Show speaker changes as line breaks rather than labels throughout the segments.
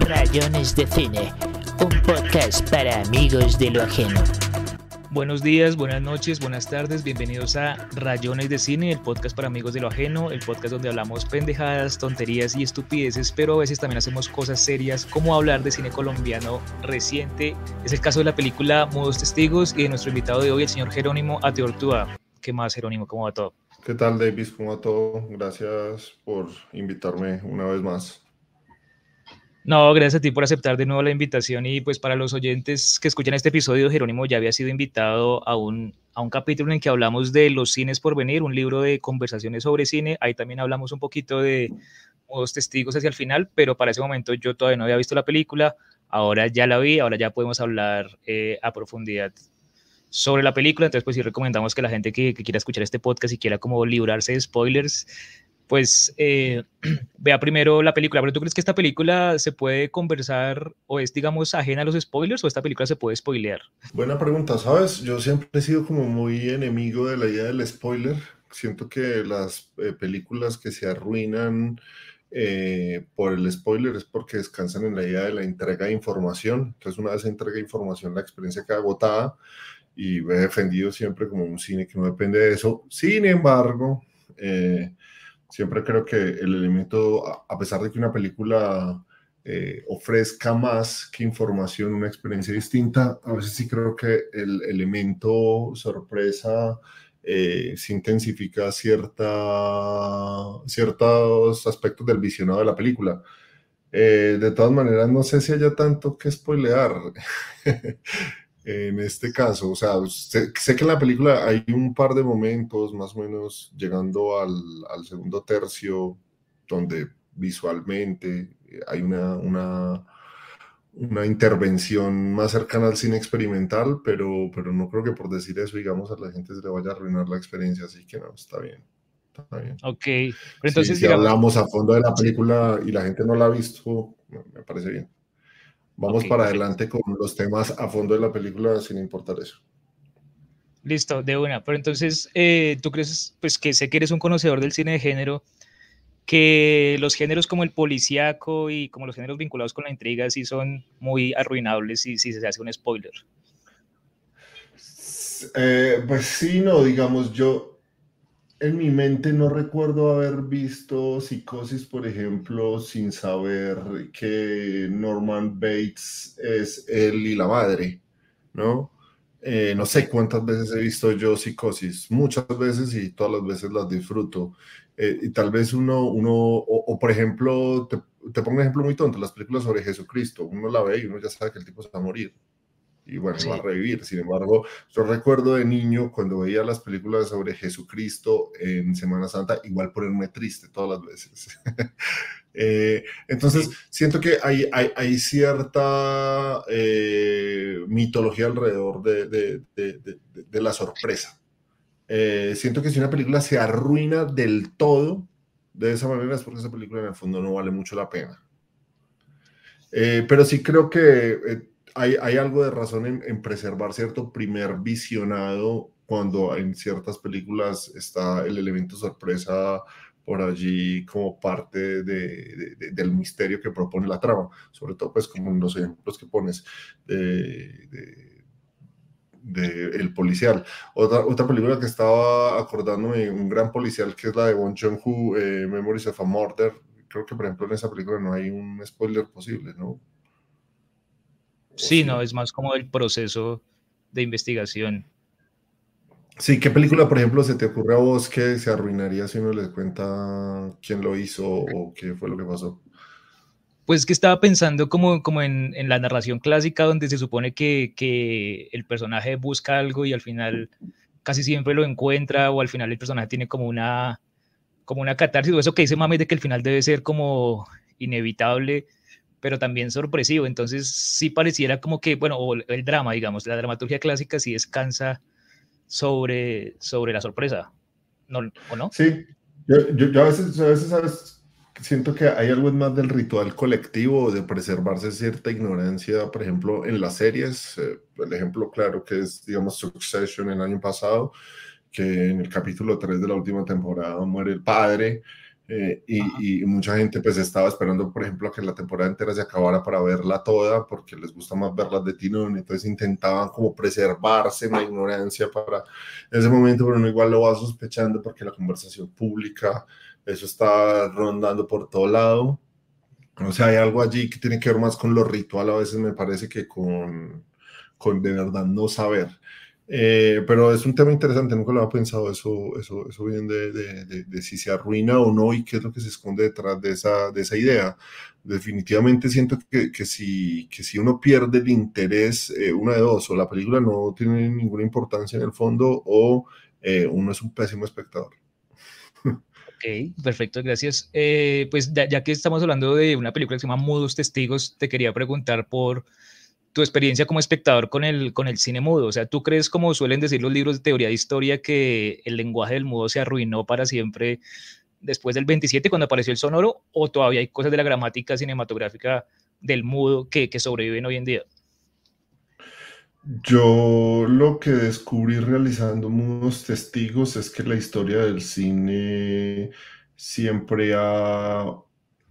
Rayones de Cine, un podcast para amigos de lo ajeno.
Buenos días, buenas noches, buenas tardes, bienvenidos a Rayones de Cine, el podcast para amigos de lo ajeno, el podcast donde hablamos pendejadas, tonterías y estupideces, pero a veces también hacemos cosas serias como hablar de cine colombiano reciente. Es el caso de la película Mudos Testigos y de nuestro invitado de hoy, el señor Jerónimo Ateortúa. ¿Qué más, Jerónimo? ¿Cómo va todo?
¿Qué tal, Davis? ¿Cómo va todo? Gracias por invitarme una vez más.
No, gracias a ti por aceptar de nuevo la invitación y pues para los oyentes que escuchan este episodio, Jerónimo ya había sido invitado a un, a un capítulo en que hablamos de los cines por venir, un libro de conversaciones sobre cine. Ahí también hablamos un poquito de dos testigos hacia el final, pero para ese momento yo todavía no había visto la película. Ahora ya la vi, ahora ya podemos hablar eh, a profundidad sobre la película. Entonces, pues sí recomendamos que la gente que, que quiera escuchar este podcast y quiera como librarse de spoilers, pues eh, vea primero la película. Pero ¿tú crees que esta película se puede conversar o es, digamos, ajena a los spoilers o esta película se puede spoilear?
Buena pregunta, ¿sabes? Yo siempre he sido como muy enemigo de la idea del spoiler. Siento que las eh, películas que se arruinan eh, por el spoiler es porque descansan en la idea de la entrega de información. Entonces, una vez se entrega información, la experiencia queda agotada y he defendido siempre como un cine que no depende de eso. Sin embargo, eh, Siempre creo que el elemento, a pesar de que una película eh, ofrezca más que información, una experiencia distinta, a veces sí creo que el elemento sorpresa eh, se intensifica cierta, ciertos aspectos del visionado de la película. Eh, de todas maneras, no sé si haya tanto que spoilear. en este caso. O sea, sé, que en la película hay un par de momentos, más o menos llegando al, al segundo tercio, donde visualmente hay una, una, una, intervención más cercana al cine experimental, pero, pero no creo que por decir eso, digamos, a la gente se le vaya a arruinar la experiencia, así que no, está bien. Está bien.
Ok, pero entonces
si hablamos a fondo de la película y la gente no la ha visto, me parece bien. Vamos para adelante con los temas a fondo de la película sin importar eso.
Listo, de una. Pero entonces, eh, ¿tú crees, pues que sé que eres un conocedor del cine de género, que los géneros como el policíaco y como los géneros vinculados con la intriga sí son muy arruinables si, si se hace un spoiler?
Eh, pues sí, no, digamos, yo, en mi mente no recuerdo haber visto Psicosis, por ejemplo, sin saber que Norman Bates es él y la madre, ¿no? Eh, no sé cuántas veces he visto yo Psicosis, muchas veces y todas las veces las disfruto. Eh, y tal vez uno, uno o, por ejemplo, te, te, pongo un ejemplo muy tonto, las películas sobre Jesucristo, uno la ve y uno ya sabe que el tipo se va a morir y bueno, va a revivir. Sin embargo, yo recuerdo de niño cuando veía las películas sobre Jesucristo en Semana Santa, igual ponerme triste todas las veces. eh, entonces, siento que hay, hay, hay cierta eh, mitología alrededor de, de, de, de la sorpresa. Eh, siento que si una película se arruina del todo de esa manera es porque esa película en el fondo no vale mucho la pena. Eh, pero sí creo que hay, algo de razón en, preservar cierto primer visionado cuando en ciertas películas está el elemento sorpresa por allí como parte de, del misterio que propone la trama, sobre todo pues como en los ejemplos que pones de, el policial. Otra, otra película que estaba acordándome, un gran policial que es la de Bon Joon-ho, eh, Memories of a Murder, creo que por ejemplo en esa película no hay un spoiler posible, ¿no?
Sí, no, es más como el proceso de investigación.
Sí, ¿qué película, por ejemplo, se te ocurre a vos que se arruinaría si uno le cuenta quién lo hizo o qué fue lo que pasó?
Pues que estaba pensando como, como en, en la narración clásica donde se supone que, que, el personaje busca algo y al final casi siempre lo encuentra o al final el personaje tiene como una, como una catarsis o eso que dice Mame de que el final debe ser como inevitable pero también sorpresivo. Entonces sí pareciera como que, bueno, el drama, digamos, la dramaturgia clásica sí descansa sobre, sobre la sorpresa, ¿no? ¿o no?
Sí, yo, yo, a, veces, a veces ¿sabes? siento que hay algo más del ritual colectivo de preservarse cierta ignorancia, por ejemplo, en las series, eh, el ejemplo claro que es, digamos, Succession el año pasado, que en el capítulo 3 de la última temporada muere el padre, Eh, y, mucha gente pues estaba esperando, por ejemplo, a que la temporada entera se acabara para verla toda, porque les gusta más verlas de tirón, entonces intentaban como preservarse en la ignorancia para ese momento, pero uno igual lo va sospechando porque la conversación pública, eso está rondando por todo lado. O sea, hay algo allí que tiene que ver más con lo ritual, a veces me parece que con, con de verdad no saber. Eh, pero es un tema interesante, nunca lo había pensado eso, eso, eso bien de, de, si se arruina o no y qué es lo que se esconde detrás de esa, de esa idea. Definitivamente siento que, que, si, que si uno pierde el interés, eh, una de dos, o la película no tiene ninguna importancia en el fondo o eh, uno es un pésimo espectador.
Ok, perfecto, gracias. pues ya, ya que estamos hablando de una película que se llama Mudos Testigos, te quería preguntar por tu experiencia como espectador con el, con el cine mudo. O sea, ¿tú crees, como suelen decir los libros de teoría de historia, que el lenguaje del mudo se arruinó para siempre después del 27 cuando apareció el sonoro? ¿O todavía hay cosas de la gramática cinematográfica del mudo que, que sobreviven hoy en día?
Yo lo que descubrí realizando mudos testigos es que la historia del cine siempre ha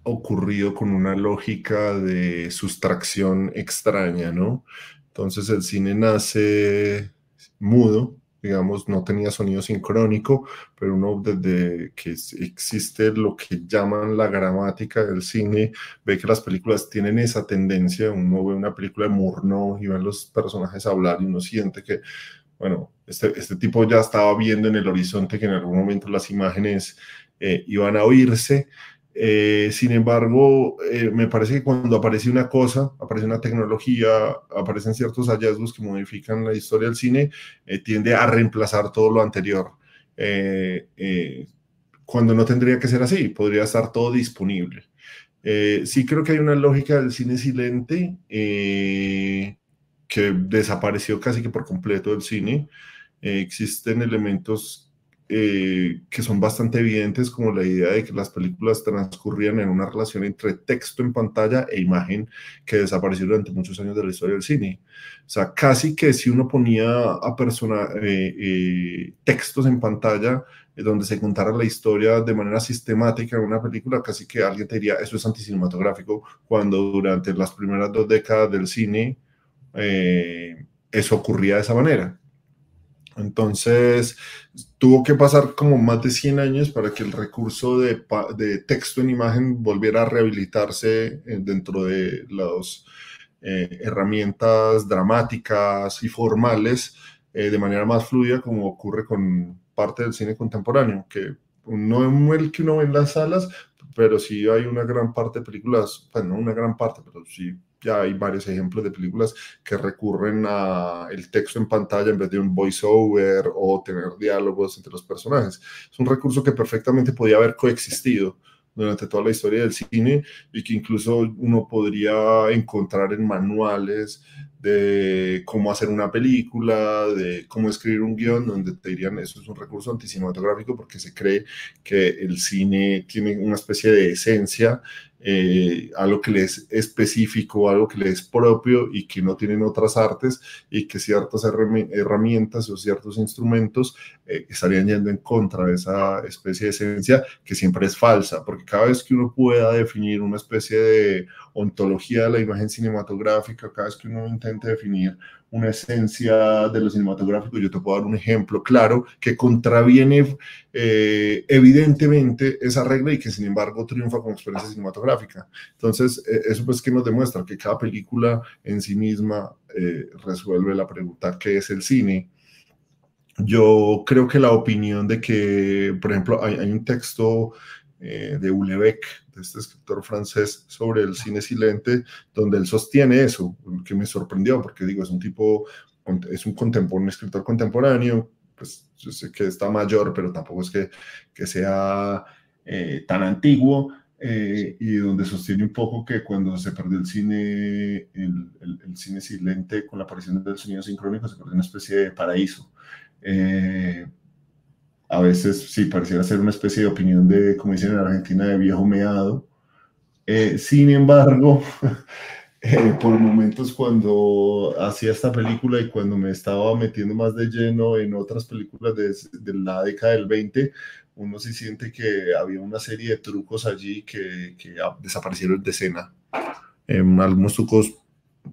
ocurrido con una lógica de sustracción extraña, ¿no? Entonces el cine nace mudo, digamos, no tenía sonido sincrónico, pero uno desde que existe lo que llaman la gramática del cine, ve que las películas tienen esa tendencia, uno ve una película de Murnau y ven los personajes hablar y uno siente que, bueno, este, este tipo ya estaba viendo en el horizonte que en algún momento las imágenes eh, iban a oírse, eh, sin embargo, eh, me parece que cuando aparece una cosa, aparece una tecnología, aparecen ciertos hallazgos que modifican la historia del cine, eh, tiende a reemplazar todo lo anterior. cuando no tendría que ser así, podría estar todo disponible. sí creo que hay una lógica del cine silente que desapareció casi que por completo del cine. existen elementos eh, que son bastante evidentes, como la idea de que las películas transcurrían en una relación entre texto en pantalla e imagen que desapareció durante muchos años de la historia del cine. O sea, casi que si uno ponía a persona, eh, eh, textos en pantalla donde se contara la historia de manera sistemática en una película, casi que alguien te diría, eso es anticinematográfico, cuando durante las primeras dos décadas del cine eso ocurría de esa manera. Entonces, tuvo que pasar como más de 100 años para que el recurso de, texto en imagen volviera a rehabilitarse eh, dentro de las eh, herramientas dramáticas y formales eh, de manera más fluida, como ocurre con parte del cine contemporáneo, que no es el que uno ve en las salas, pero sí hay una gran parte de películas, bueno, no una gran parte, pero sí ya hay varios ejemplos de películas que recurren a el texto en pantalla en vez de un voiceover o tener diálogos entre los personajes. Es un recurso que perfectamente podía haber coexistido durante toda la historia del cine y que incluso uno podría encontrar en manuales de cómo hacer una película, de cómo escribir un guion, donde te dirían eso es un recurso anticinematográfico porque se cree que el cine tiene una especie de esencia eh, algo que le es específico, algo que le es propio y que no tienen otras artes y que ciertas herramientas o ciertos instrumentos eh, estarían yendo en contra de esa especie de esencia que siempre es falsa, porque cada vez que uno pueda definir una especie de ontología de la imagen cinematográfica, cada vez que uno intente definir una esencia de lo cinematográfico. Yo te puedo dar un ejemplo claro que contraviene eh, evidentemente esa regla y que sin embargo triunfa como experiencia cinematográfica. Entonces, eh, eso pues que nos demuestra que cada película en sí misma eh, resuelve la pregunta ¿qué es el cine? Yo creo que la opinión de que, por ejemplo, hay, hay un texto eh, de Houellebecq, de este escritor francés, sobre el cine silente, donde él sostiene eso, que me sorprendió, porque digo, es un tipo, es un, contemporáneo, un escritor contemporáneo, pues yo sé que está mayor, pero tampoco es que, que sea eh, tan antiguo, eh, y donde sostiene un poco que cuando se perdió el cine, el, el, cine silente con la aparición del sonido sincrónico, se perdió una especie de paraíso. Eh, a veces sí pareciera ser una especie de opinión de, como dicen en Argentina, de viejo meado. Eh, sin embargo, eh, por momentos cuando hacía esta película y cuando me estaba metiendo más de lleno en otras películas de, de la década del 20, uno sí siente que había una serie de trucos allí que, que desaparecieron de escena. Em, algunos trucos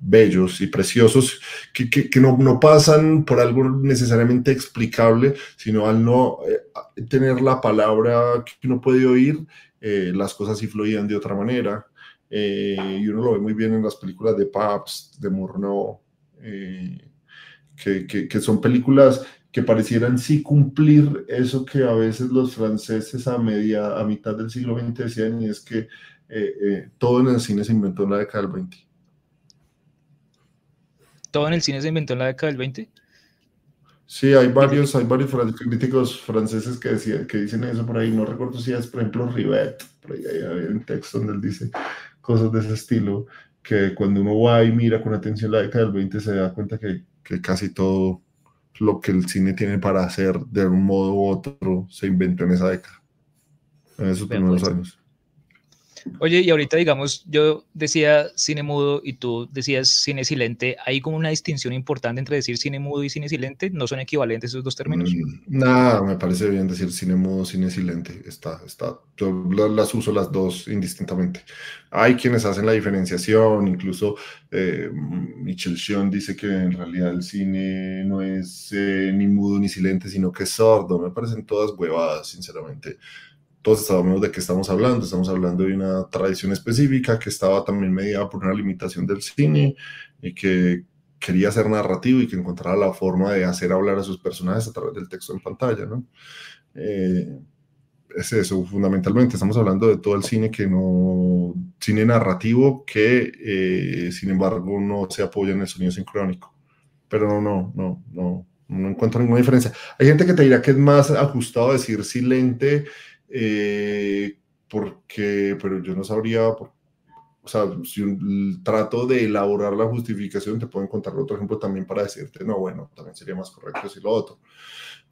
bellos y preciosos que, que, no, pasan por algo necesariamente explicable, sino al no eh, tener la palabra que uno puede oír, eh, las cosas sí fluían de otra manera. Eh, y uno lo ve muy bien en las películas de Pabst, de Murnau, que, que, son películas que parecieran sí cumplir eso que a veces los franceses a media, a mitad del siglo XX decían, y es que todo en el cine se inventó en la década del 20
todo en el cine se inventó en la década del 20.
Sí, hay varios, hay varios críticos franceses que, decían, que dicen eso por ahí. No recuerdo si es, por ejemplo, Rivet. Por ahí hay un texto donde él dice cosas de ese estilo. Que cuando uno va y mira con atención la década del 20, se da cuenta que, que casi todo lo que el cine tiene para hacer de un modo u otro se inventó en esa década. En esos primeros años.
Oye, y ahorita digamos, yo decía cine mudo y tú decías cine silente. ¿Hay como una distinción importante entre decir cine mudo y cine silente? ¿No son equivalentes esos dos términos? Mm,
nada, me parece bien decir cine mudo, cine silente. Está, está. Yo las uso las dos indistintamente. Hay quienes hacen la diferenciación, incluso eh, Michel Chion dice que en realidad el cine no es eh, ni mudo ni silente, sino que es sordo. Me parecen todas huevadas, sinceramente todos sabemos de qué estamos hablando. Estamos hablando de una tradición específica que estaba también mediada por una limitación del cine y que quería ser narrativo y que encontrara la forma de hacer hablar a sus personajes a través del texto en pantalla, ¿no? Eh, es eso, fundamentalmente. Estamos hablando de todo el cine que no, cine narrativo que, eh, sin embargo, no se apoya en el sonido sincrónico. Pero no, no, no, no, no encuentro ninguna diferencia. Hay gente que te dirá que es más ajustado decir silente eh, porque, pero yo no sabría, o sea, si un, trato de elaborar la justificación, te puedo encontrar otro ejemplo también para decirte, no, bueno, también sería más correcto decir lo otro.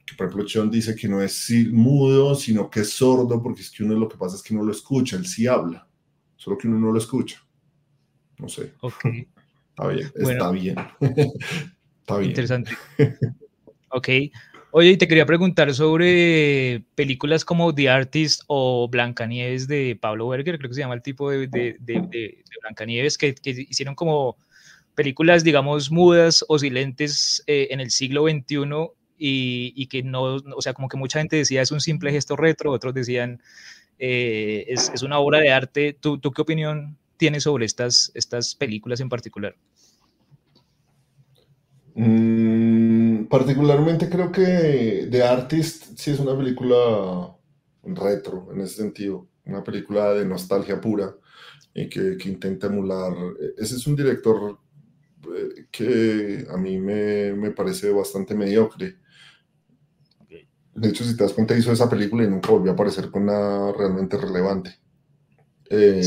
Que, por ejemplo, John dice que no es mudo, sino que es sordo, porque es que uno lo que pasa es que no lo escucha, él sí habla, solo que uno no lo escucha. No sé. Está bien, está bien. está bien.
Interesante. ok. Oye, y te quería preguntar sobre películas como The Artist o Blancanieves de Pablo Berger, creo que se llama el tipo de, de, Blancanieves, que, hicieron como películas, digamos, mudas o silentes eh, en el siglo XXI y, que no, o sea, como que mucha gente decía es un simple gesto retro, otros decían eh, es, es, una obra de arte. ¿Tú, ¿Tú, qué opinión tienes sobre estas, estas películas en particular?
Mm, particularmente creo que The Artist sí es una película retro en ese sentido, una película de nostalgia pura y que, que intenta emular. Ese es un director eh, que a mí me, me parece bastante mediocre. De hecho, si te das cuenta, hizo esa película y nunca volvió a aparecer con nada realmente relevante. Eh,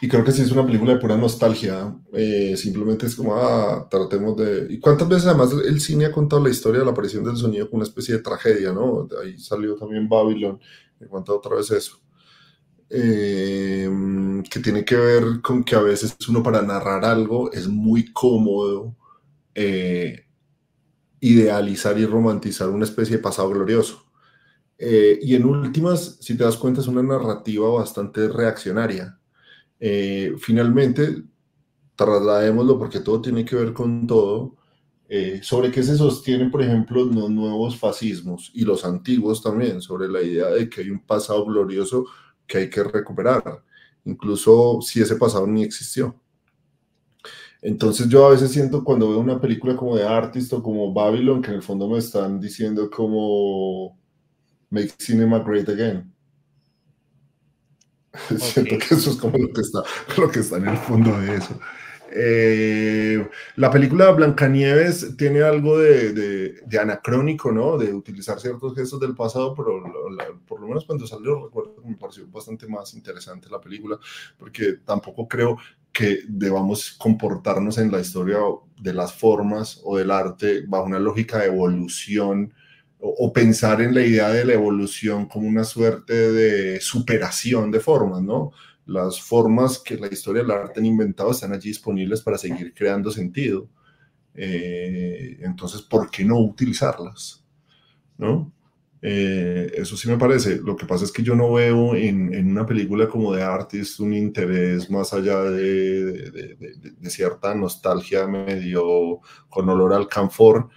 y creo que sí es una película de pura nostalgia. Eh, simplemente es como, ah, tratemos de... ¿Y cuántas veces además el cine ha contado la historia de la aparición del sonido como una especie de tragedia, ¿no? De ahí salió también Babylon, he contado otra vez eso. Eh, que tiene que ver con que a veces uno para narrar algo es muy cómodo eh, idealizar y romantizar una especie de pasado glorioso. y en últimas, si te das cuenta, es una narrativa bastante reaccionaria eh, finalmente, trasladémoslo porque todo tiene que ver con todo, eh, sobre qué se sostienen, por ejemplo, los nuevos fascismos y los antiguos también, sobre la idea de que hay un pasado glorioso que hay que recuperar, incluso si ese pasado ni existió. Entonces yo a veces siento cuando veo una película como de Artist o como Babylon, que en el fondo me están diciendo como Make Cinema Great Again. Siento que eso es como lo que está, lo que está en el fondo de eso. Eh, la película Blancanieves tiene algo de, anacrónico, ¿no? De utilizar ciertos gestos del pasado, pero por lo menos cuando salió me pareció bastante más interesante la película, porque tampoco creo que debamos comportarnos en la historia de las formas o del arte bajo una lógica de evolución o, pensar en la idea de la evolución como una suerte de superación de formas, ¿no? Las formas que la historia del arte han inventado están allí disponibles para seguir creando sentido. Eh, entonces, ¿por qué no utilizarlas? ¿No? Eh, eso sí me parece. Lo que pasa es que yo no veo en, en una película como de Artist un interés más allá de, de, de, cierta nostalgia medio con olor al camfor,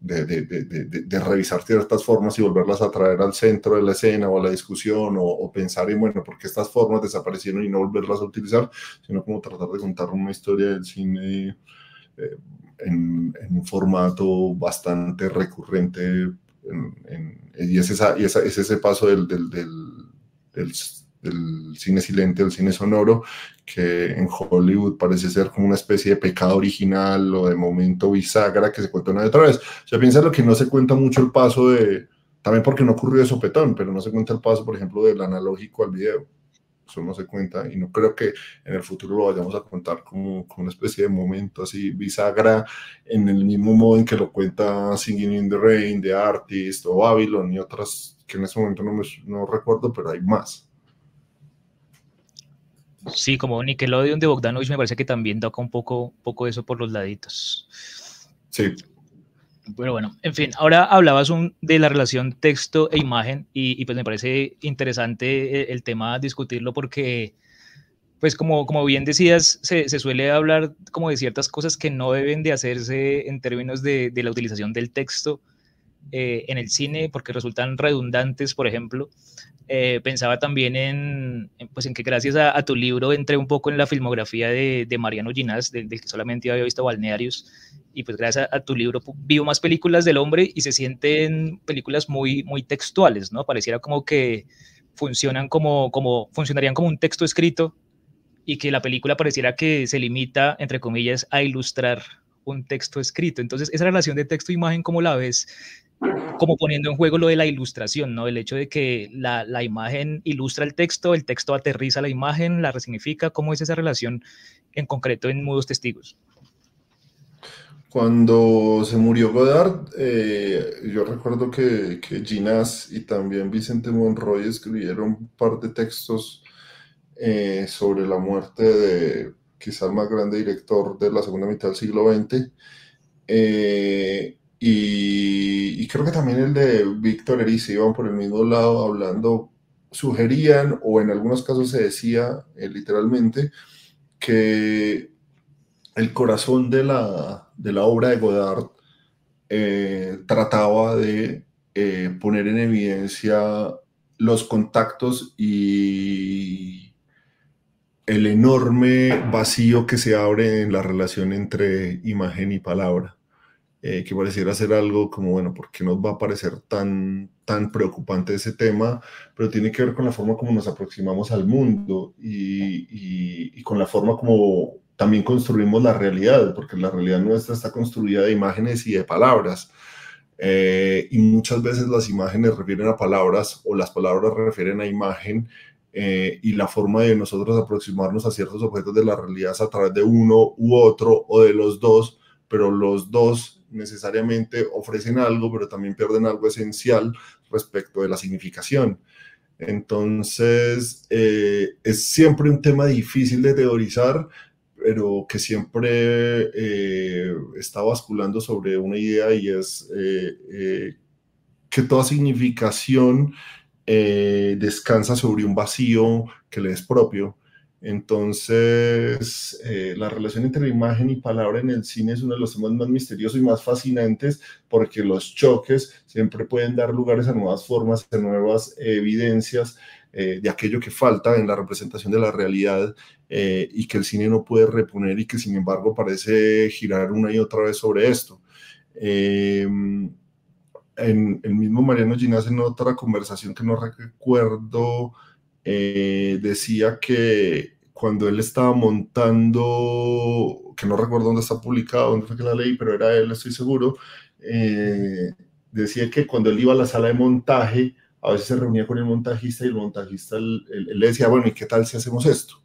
de, revisar ciertas formas y volverlas a traer al centro de la escena o a la discusión o, pensar en, bueno, ¿por qué estas formas desaparecieron y no volverlas a utilizar? Sino como tratar de contar una historia del cine eh, en, un formato bastante recurrente y, es, ese paso del, cine silente al cine sonoro, que en Hollywood parece ser como una especie de pecado original o de momento bisagra que se cuenta una y otra vez. O sea, piensa lo que no se cuenta mucho el paso de, también porque no ocurrió de sopetón, pero no se cuenta el paso, por ejemplo, del analógico al video eso no se cuenta y no creo que en el futuro lo vayamos a contar como, como una especie de momento así bisagra en el mismo modo en que lo cuenta Singing in the Rain, The Artist o Babylon y otras que en ese momento no, me, no recuerdo, pero hay más.
Sí, como Nickelodeon de Bogdanovich me parece que también toca un poco, poco eso por los laditos.
Sí.
Pero bueno, en fin, ahora hablabas de la relación texto e imagen y, pues me parece interesante eh, el, tema discutirlo porque, pues como, como bien decías, se, suele hablar como de ciertas cosas que no deben de hacerse en términos de, la utilización del texto eh, en el cine porque resultan redundantes, por ejemplo. Eh, pensaba también en, pues en que gracias a, tu libro entré un poco en la filmografía de, Mariano Ginás, del, que solamente había visto Balnearios, y pues gracias a, tu libro vivo más películas del hombre y se sienten películas muy, muy textuales, ¿no? Pareciera como que funcionan como, como, funcionarían como un texto escrito y que la película pareciera que se limita, entre comillas, a ilustrar un texto escrito. Entonces, esa relación de texto-imagen, e ¿cómo la ves? Como poniendo en juego lo de la ilustración, ¿no? El hecho de que la, la, imagen ilustra el texto, el texto aterriza la imagen, la resignifica. ¿Cómo es esa relación en concreto en Mudos Testigos?
Cuando se murió Godard, eh, yo recuerdo que, que Ginás y también Vicente Monroy escribieron un par de textos eh, sobre la muerte de quizás el más grande director de la segunda mitad del siglo XX. Y, creo que también el de Víctor Erice iban por el mismo lado hablando, sugerían o en algunos casos se decía eh, literalmente que el corazón de la, de la obra de Godard eh, trataba de eh, poner en evidencia los contactos y el enorme vacío que se abre en la relación entre imagen y palabra. Eh, que pareciera ser algo como, bueno, ¿por qué nos va a parecer tan, tan preocupante ese tema? Pero tiene que ver con la forma como nos aproximamos al mundo y, y, con la forma como también construimos la realidad, porque la realidad nuestra está construida de imágenes y de palabras. Eh, y muchas veces las imágenes refieren a palabras o las palabras refieren a imagen eh, y la forma de nosotros aproximarnos a ciertos objetos de la realidad es a través de uno u otro o de los dos, pero los dos necesariamente ofrecen algo, pero también pierden algo esencial respecto de la significación. Entonces, eh, es siempre un tema difícil de teorizar, pero que siempre eh, está basculando sobre una idea y es eh, que toda significación descansa sobre un vacío que le es propio entonces, eh, la relación entre imagen y palabra en el cine es uno de los temas más misteriosos y más fascinantes porque los choques siempre pueden dar lugares a nuevas formas, a nuevas evidencias eh, de aquello que falta en la representación de la realidad eh, y que el cine no puede reponer y que sin embargo parece girar una y otra vez sobre esto. en el mismo Mariano Ginás en otra conversación que no recuerdo decía que cuando él estaba montando, que no recuerdo dónde está publicado, dónde fue que la leí, pero era él, estoy seguro, eh, decía que cuando él iba a la sala de montaje, a veces se reunía con el montajista y el montajista le decía, bueno, ¿y qué tal si hacemos esto?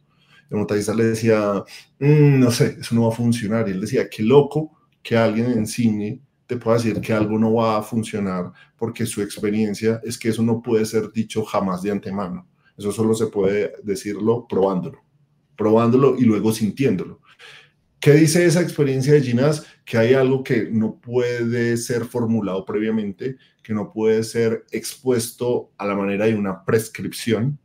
El montajista le decía, mm, no sé, eso no va a funcionar. Y él decía, qué loco que alguien en cine te pueda decir que algo no va a funcionar porque su experiencia es que eso no puede ser dicho jamás de antemano. Eso solo se puede decirlo probándolo, probándolo y luego sintiéndolo. ¿Qué dice esa experiencia de Ginás? Que hay algo que no puede ser formulado previamente, que no puede ser expuesto a la manera de una prescripción,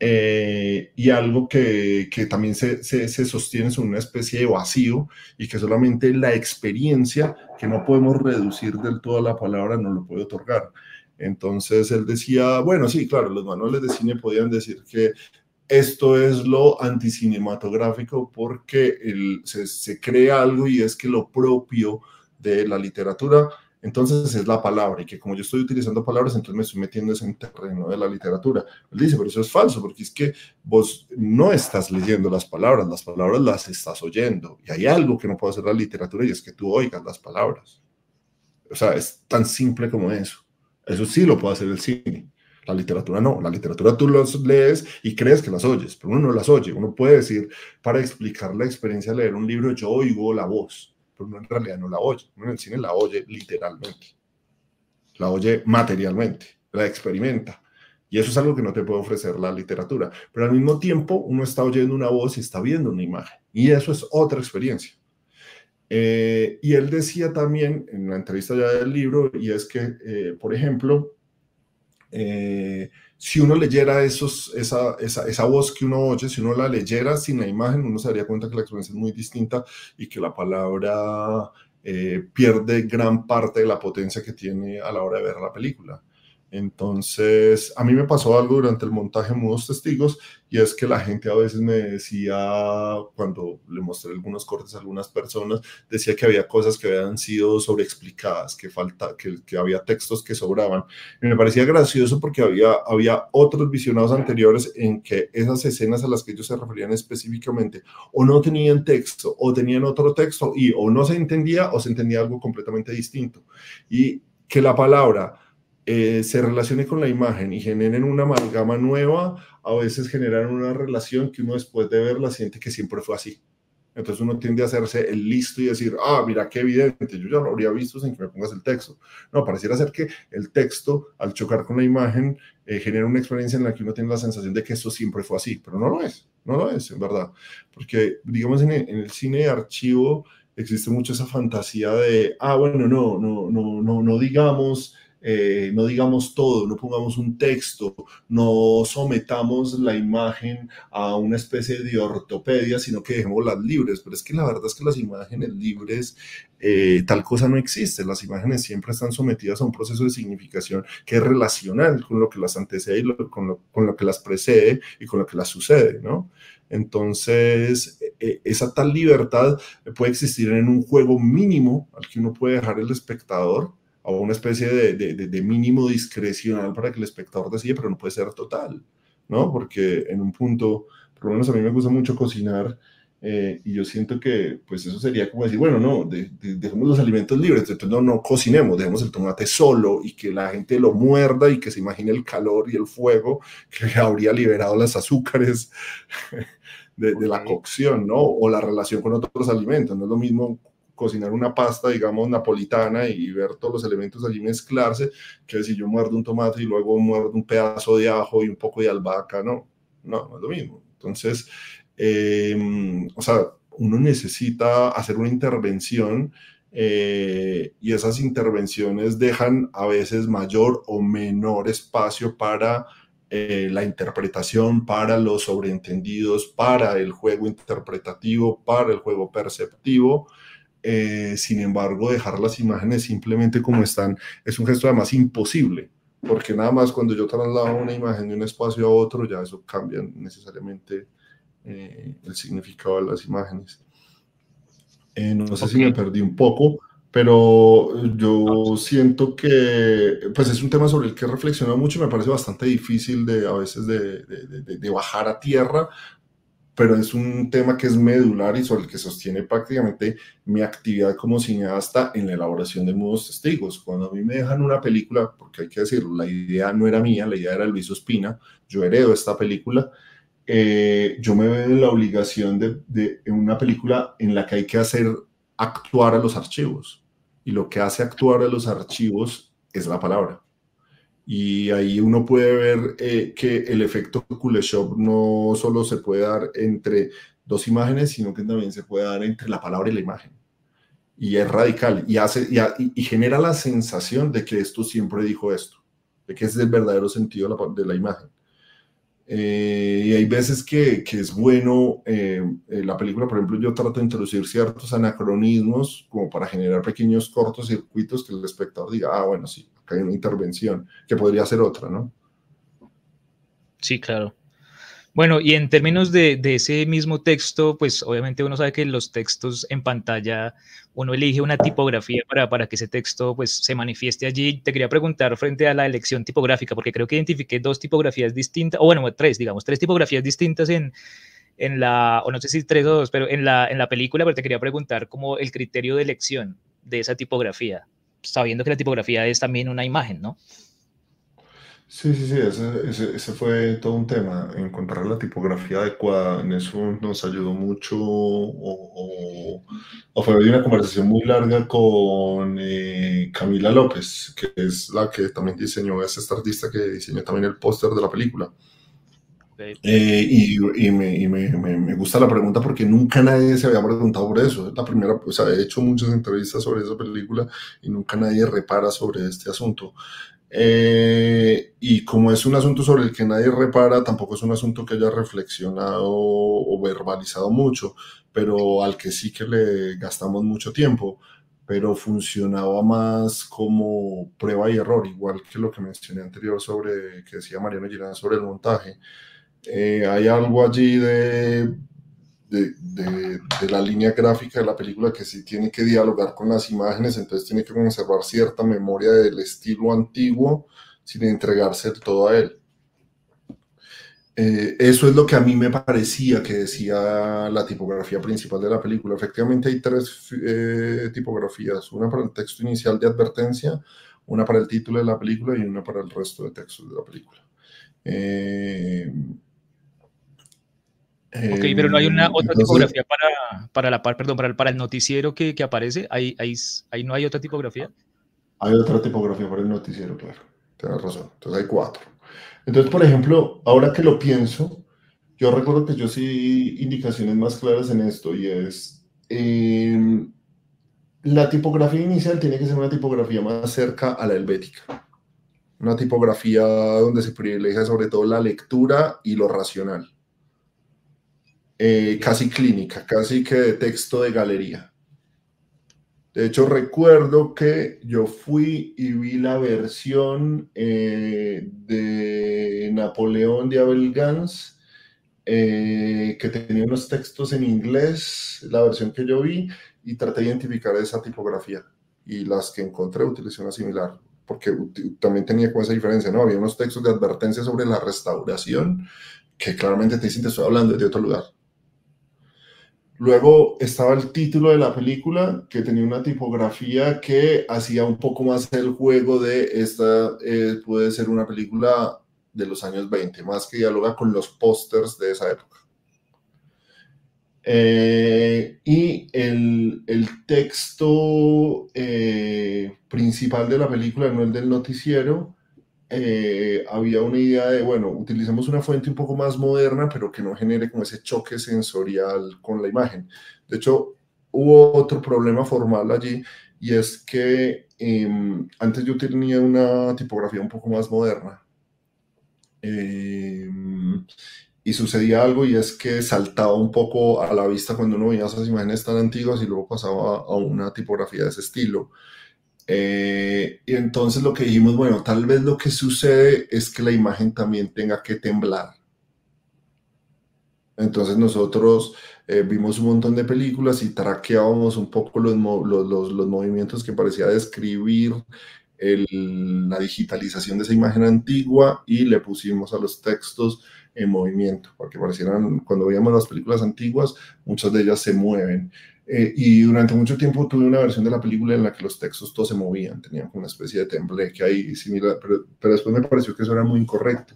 eh, y algo que, que también se, se, se, sostiene sobre una especie de vacío y que solamente la experiencia, que no podemos reducir del todo a la palabra, no lo puede otorgar. Entonces él decía, bueno, sí, claro, los manuales de cine podían decir que esto es lo anticinematográfico porque el, se, se, crea algo y es que lo propio de la literatura, entonces es la palabra y que como yo estoy utilizando palabras, entonces me estoy metiendo en ese terreno de la literatura. Él dice, pero eso es falso porque es que vos no estás leyendo las palabras, las palabras las estás oyendo y hay algo que no puede hacer la literatura y es que tú oigas las palabras. O sea, es tan simple como eso. Eso sí lo puede hacer el cine. La literatura no, la literatura tú las lees y crees que las oyes, pero uno no las oye. Uno puede decir, para explicar la experiencia de leer un libro, yo oigo la voz, pero uno en realidad no la oye. Uno en el cine la oye literalmente, la oye materialmente, la experimenta. Y eso es algo que no te puede ofrecer la literatura. Pero al mismo tiempo, uno está oyendo una voz y está viendo una imagen. Y eso es otra experiencia. Eh, y él decía también en la entrevista ya del libro, y es que, eh, por ejemplo, eh, si uno leyera esa, esa, esa, voz que uno oye, si uno la leyera sin la imagen, uno se daría cuenta que la experiencia es muy distinta y que la palabra eh, pierde gran parte de la potencia que tiene a la hora de ver la película. Entonces, a mí me pasó algo durante el montaje Mudos Testigos y es que la gente a veces me decía, cuando le mostré algunos cortes a algunas personas, decía que había cosas que habían sido sobreexplicadas, que, falta, que, que había textos que sobraban. Y me parecía gracioso porque había, había otros visionados anteriores en que esas escenas a las que ellos se referían específicamente o no tenían texto o tenían otro texto y o no se entendía o se entendía algo completamente distinto. Y que la palabra eh, se relacione con la imagen y generen una amalgama nueva, a veces generan una relación que uno después de verla siente que siempre fue así. Entonces uno tiende a hacerse el listo y decir, ah, mira qué evidente, yo ya lo habría visto sin que me pongas el texto. No, pareciera ser que el texto, al chocar con la imagen, eh, genera una experiencia en la que uno tiene la sensación de que eso siempre fue así, pero no lo es, no lo es, en verdad. Porque, digamos, en el, en el cine de archivo existe mucho esa fantasía de, ah, bueno, no, no, no, no, no digamos eh, no digamos todo, no pongamos un texto, no sometamos la imagen a una especie de ortopedia, sino que dejémoslas libres. Pero es que la verdad es que las imágenes libres, eh, tal cosa no existe. Las imágenes siempre están sometidas a un proceso de significación que es relacional con lo que las antecede y con, lo, con lo que las precede y con lo que las sucede, ¿no? Entonces, e, esa tal libertad puede existir en un juego mínimo al que uno puede dejar el espectador, a una especie de, de, de, mínimo discrecional para que el espectador decida, pero no puede ser total, ¿no? Porque en un punto, por lo menos a mí me gusta mucho cocinar eh, y yo siento que pues eso sería como decir, bueno, no, dejemos los alimentos libres, entonces no, no cocinemos, dejemos el tomate solo y que la gente lo muerda y que se imagine el calor y el fuego que habría liberado las azúcares de, de la cocción, ¿no? O la relación con otros alimentos, no es lo mismo cocinar una pasta, digamos, napolitana y ver todos los elementos allí mezclarse, que si yo muerdo un tomate y luego muerdo un pedazo de ajo y un poco de albahaca, no, no, no es lo mismo. Entonces, eh, o sea, uno necesita hacer una intervención eh, y esas intervenciones dejan a veces mayor o menor espacio para eh, la interpretación, para los sobreentendidos, para el juego interpretativo, para el juego perceptivo. Eh, sin embargo, dejar las imágenes simplemente como están es un gesto además imposible, porque nada más cuando yo traslado una imagen de un espacio a otro, ya eso cambia necesariamente eh, el significado de las imágenes. Eh, no sé si me perdí un poco, pero yo siento que pues es un tema sobre el que reflexiono mucho, me parece bastante difícil de a veces de, de, de bajar a tierra, pero es un tema que es medular y sobre el que sostiene prácticamente mi actividad como cineasta en la elaboración de mudos testigos. Cuando a mí me dejan una película, porque hay que decirlo, la idea no era mía, la idea era Luis Ospina, yo heredo esta película, eh, yo me veo en la obligación de, de una película en la que hay que hacer actuar a los archivos. Y lo que hace actuar a los archivos es la palabra. Y ahí uno puede ver eh, que el efecto Kuleshov no solo se puede dar entre dos imágenes, sino que también se puede dar entre la palabra y la imagen. Y es radical y, hace, y, genera la sensación de que esto siempre dijo esto, de que es el verdadero sentido de la, imagen. Eh, y hay veces que, que es bueno, eh, la película, por ejemplo, yo trato de introducir ciertos anacronismos como para generar pequeños cortocircuitos que el espectador diga, ah, bueno, sí, acá hay una intervención, que podría ser otra, ¿no?
Sí, claro. Bueno, y en términos de, ese mismo texto, pues obviamente uno sabe que los textos en pantalla, uno elige una tipografía para, para que ese texto pues se manifieste allí. Te quería preguntar frente a la elección tipográfica, porque creo que identifiqué dos tipografías distintas, o bueno, tres, digamos, tres tipografías distintas en, en la, o no sé si tres o dos, pero en la, en la película, pero te quería preguntar como el criterio de elección de esa tipografía, sabiendo que la tipografía es también una imagen, ¿no?
Sí, sí, sí, ese, ese, fue todo un tema, encontrar la tipografía adecuada, en eso nos ayudó mucho, o, o, fue una conversación muy larga con eh, Camila López, que es la que también diseñó, es esta artista que diseñó también el póster de la película. Eh, y, y, me, y me, me, gusta la pregunta porque nunca nadie se había preguntado por eso. Es la primera, pues he hecho muchas entrevistas sobre esa película y nunca nadie repara sobre este asunto. Eh, y como es un asunto sobre el que nadie repara, tampoco es un asunto que haya reflexionado o verbalizado mucho, pero al que sí que le gastamos mucho tiempo, pero funcionaba más como prueba y error, igual que lo que mencioné anterior sobre, que decía Mariano Girán sobre el montaje. Eh, hay algo allí de de, la línea gráfica de la película que sí tiene que dialogar con las imágenes, entonces tiene que conservar cierta memoria del estilo antiguo sin entregarse todo a él. Eh, eso es lo que a mí me parecía que decía la tipografía principal de la película. Efectivamente hay tres eh, tipografías, una para el texto inicial de advertencia, una para el título de la película y una para el resto de textos de la película.
Ok, pero no hay una otra tipografía para, para la perdón, para el, para el noticiero que, que aparece. ¿Ahí, ahí, ahí no hay otra tipografía.
Hay otra tipografía para el noticiero, claro. Tienes razón. Entonces hay cuatro. Entonces, por ejemplo, ahora que lo pienso, yo recuerdo que yo sí indicaciones más claras en esto y es em, la tipografía inicial tiene que ser una tipografía más cerca a la helvética. Una tipografía donde se privilegia sobre todo la lectura y lo racional eh, casi clínica, casi que de texto de galería. De hecho, recuerdo que yo fui y vi la versión eh, de Napoleón de Abel Gans, eh, que tenía unos textos en inglés, la versión que yo vi, y traté de identificar esa tipografía. Y las que encontré utilicé una similar, porque también tenía con esa diferencia, ¿no? Había unos textos de advertencia sobre la restauración que claramente te dicen, te estoy hablando de otro lugar. Luego estaba el título de la película, que tenía una tipografía que hacía un poco más el juego de esta eh, puede ser una película de los años 20, más que dialoga con los pósters de esa época. Eh, y el, texto eh, principal de la película, no el del noticiero, eh, había una idea de, bueno, utilicemos una fuente un poco más moderna, pero que no genere como ese choque sensorial con la imagen. De hecho, hubo otro problema formal allí y es que em, antes yo tenía una tipografía un poco más moderna. Em, y sucedía algo y es que saltaba un poco a la vista cuando uno veía esas imágenes tan antiguas y luego pasaba a una tipografía de ese estilo. Eh, y entonces lo que dijimos, bueno, tal vez lo que sucede es que la imagen también tenga que temblar. Entonces nosotros eh, vimos un montón de películas y traqueábamos un poco los, movimientos que parecía describir la digitalización de esa imagen antigua y le pusimos a los textos en movimiento, porque parecieran, cuando veíamos las películas antiguas, muchas de ellas se mueven. Eh, y durante mucho tiempo tuve una versión de la película en la que los textos todos se movían, tenían una especie de tembleque ahí similar, pero, pero después me pareció que eso era muy incorrecto.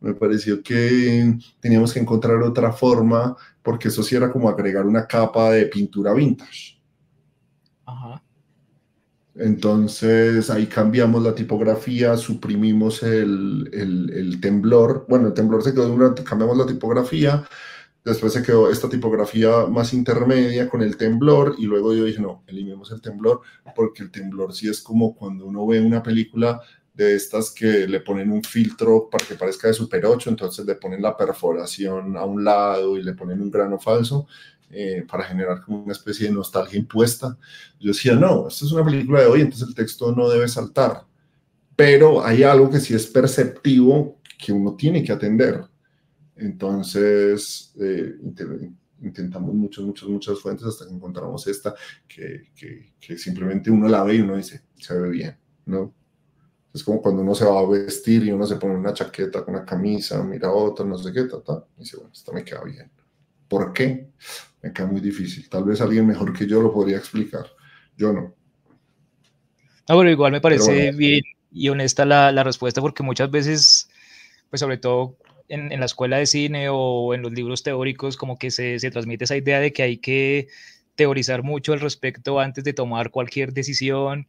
Me pareció que teníamos que encontrar otra forma, porque eso sí era como agregar una capa de pintura vintage. Ajá. Entonces ahí cambiamos la tipografía, suprimimos el, el, temblor. Bueno, el temblor se quedó durante, cambiamos la tipografía. Después se quedó esta tipografía más intermedia con el temblor y luego yo dije, no, eliminemos el temblor porque el temblor sí es como cuando uno ve una película de estas que le ponen un filtro para que parezca de Super 8, entonces le ponen la perforación a un lado y le ponen un grano falso eh, para generar como una especie de nostalgia impuesta. Yo decía, no, esta es una película de hoy, entonces el texto no debe saltar. Pero hay algo que sí es perceptivo que uno tiene que atender. Entonces, eh, intentamos muchas, muchas, muchas fuentes hasta que encontramos esta que, que, que, simplemente uno la ve y uno dice, se ve bien, ¿no? Es como cuando uno se va a vestir y uno se pone una chaqueta con una camisa, mira otra, no sé qué, ta, ta, y dice, bueno, esta me queda bien. ¿Por qué? Me queda muy difícil. Tal vez alguien mejor que yo lo podría explicar. Yo no.
No, pero igual me parece bien y honesta la, la, respuesta porque muchas veces, pues sobre todo en, la escuela de cine o en los libros teóricos, como que se, se transmite esa idea de que hay que teorizar mucho al respecto antes de tomar cualquier decisión.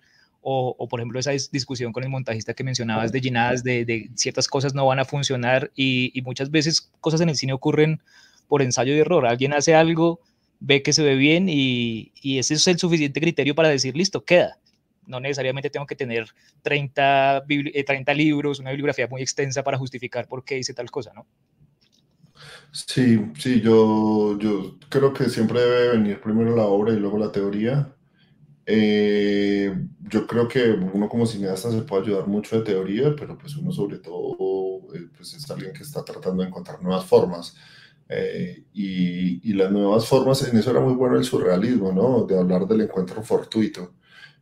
O, por ejemplo esa discusión con el montajista que mencionabas de Ginás, de, ciertas cosas no van a funcionar y, y, muchas veces cosas en el cine ocurren por ensayo y error. Alguien hace algo, ve que se ve bien y, y ese es el suficiente criterio para decir, listo, queda. No necesariamente tengo que tener 30, 30 eh, libros, una bibliografía muy extensa para justificar por qué hice tal cosa, ¿no?
Sí, sí, yo, yo creo que siempre debe venir primero la obra y luego la teoría. Eh, yo creo que uno como cineasta se puede ayudar mucho de teoría, pero pues uno sobre todo eh, pues es alguien que está tratando de encontrar nuevas formas. Y, y, las nuevas formas, en eso era muy bueno el surrealismo, ¿no? De hablar del encuentro fortuito.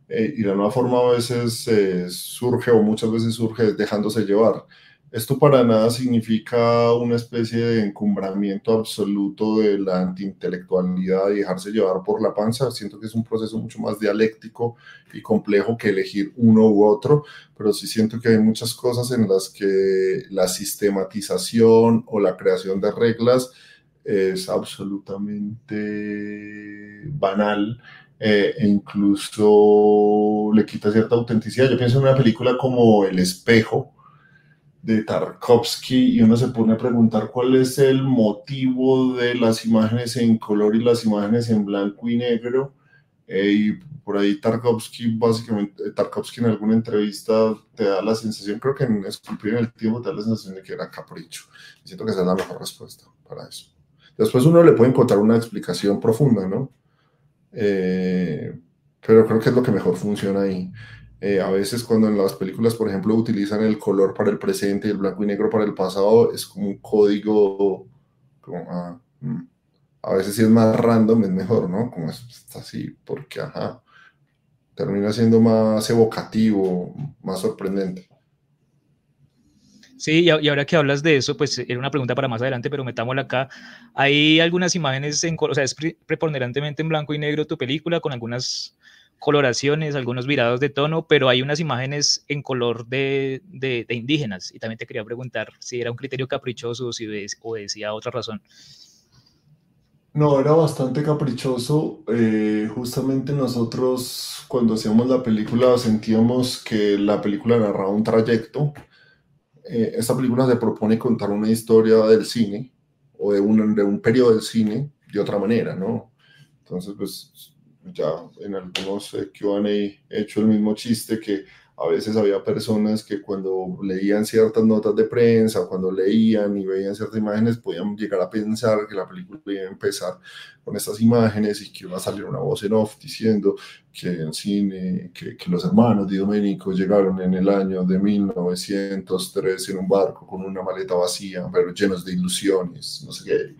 Eh, y la nueva forma a veces eh, surge o muchas veces surge dejándose llevar. Esto para nada significa una especie de encumbramiento absoluto de la antiintelectualidad y dejarse llevar por la panza. Siento que es un proceso mucho más dialéctico y complejo que elegir uno u otro, pero sí siento que hay muchas cosas en las que la sistematización o la creación de reglas es absolutamente banal eh, e incluso le quita cierta autenticidad. Yo pienso en una película como El espejo, de Tarkovsky y uno se pone a preguntar cuál es el motivo de las imágenes en color y las imágenes en blanco y negro. Eh, y por ahí Tarkovsky, básicamente, Tarkovsky en alguna entrevista te da la sensación, creo que en Esculpir en el Tiempo te da la sensación de que era capricho. Y siento que esa es la mejor respuesta para eso. Después uno le puede encontrar una explicación profunda, ¿no? Eh, pero creo que es lo que mejor funciona ahí. Eh, a veces cuando en las películas, por ejemplo, utilizan el color para el presente y el blanco y negro para el pasado, es como un código, como, ah, mm. a veces si es más random es mejor, ¿no? Como es, así, porque, ajá, termina siendo más evocativo, más sorprendente.
Sí, y ahora que hablas de eso, pues era una pregunta para más adelante, pero metámosla acá. Hay algunas imágenes, en, o sea, es preponderantemente en blanco y negro tu película, con algunas coloraciones, algunos virados de tono, pero hay unas imágenes en color de, de, indígenas. Y también te quería preguntar si era un criterio caprichoso o si decía otra razón.
No, era bastante caprichoso. Eh, justamente nosotros cuando hacíamos la película sentíamos que la película narraba un trayecto. Eh, esta película se propone contar una historia del cine o de un, de un periodo del cine de otra manera, ¿no? Entonces, pues ya en algunos eh, QA he hecho el mismo chiste que a veces había personas que cuando leían ciertas notas de prensa cuando leían y veían ciertas imágenes podían llegar a pensar que la película iba a empezar con estas imágenes y que iba a salir una voz en off diciendo que el cine, que, que los hermanos de Domenico llegaron en el año de 1903 en un barco con una maleta vacía, pero llenos de ilusiones, no sé qué,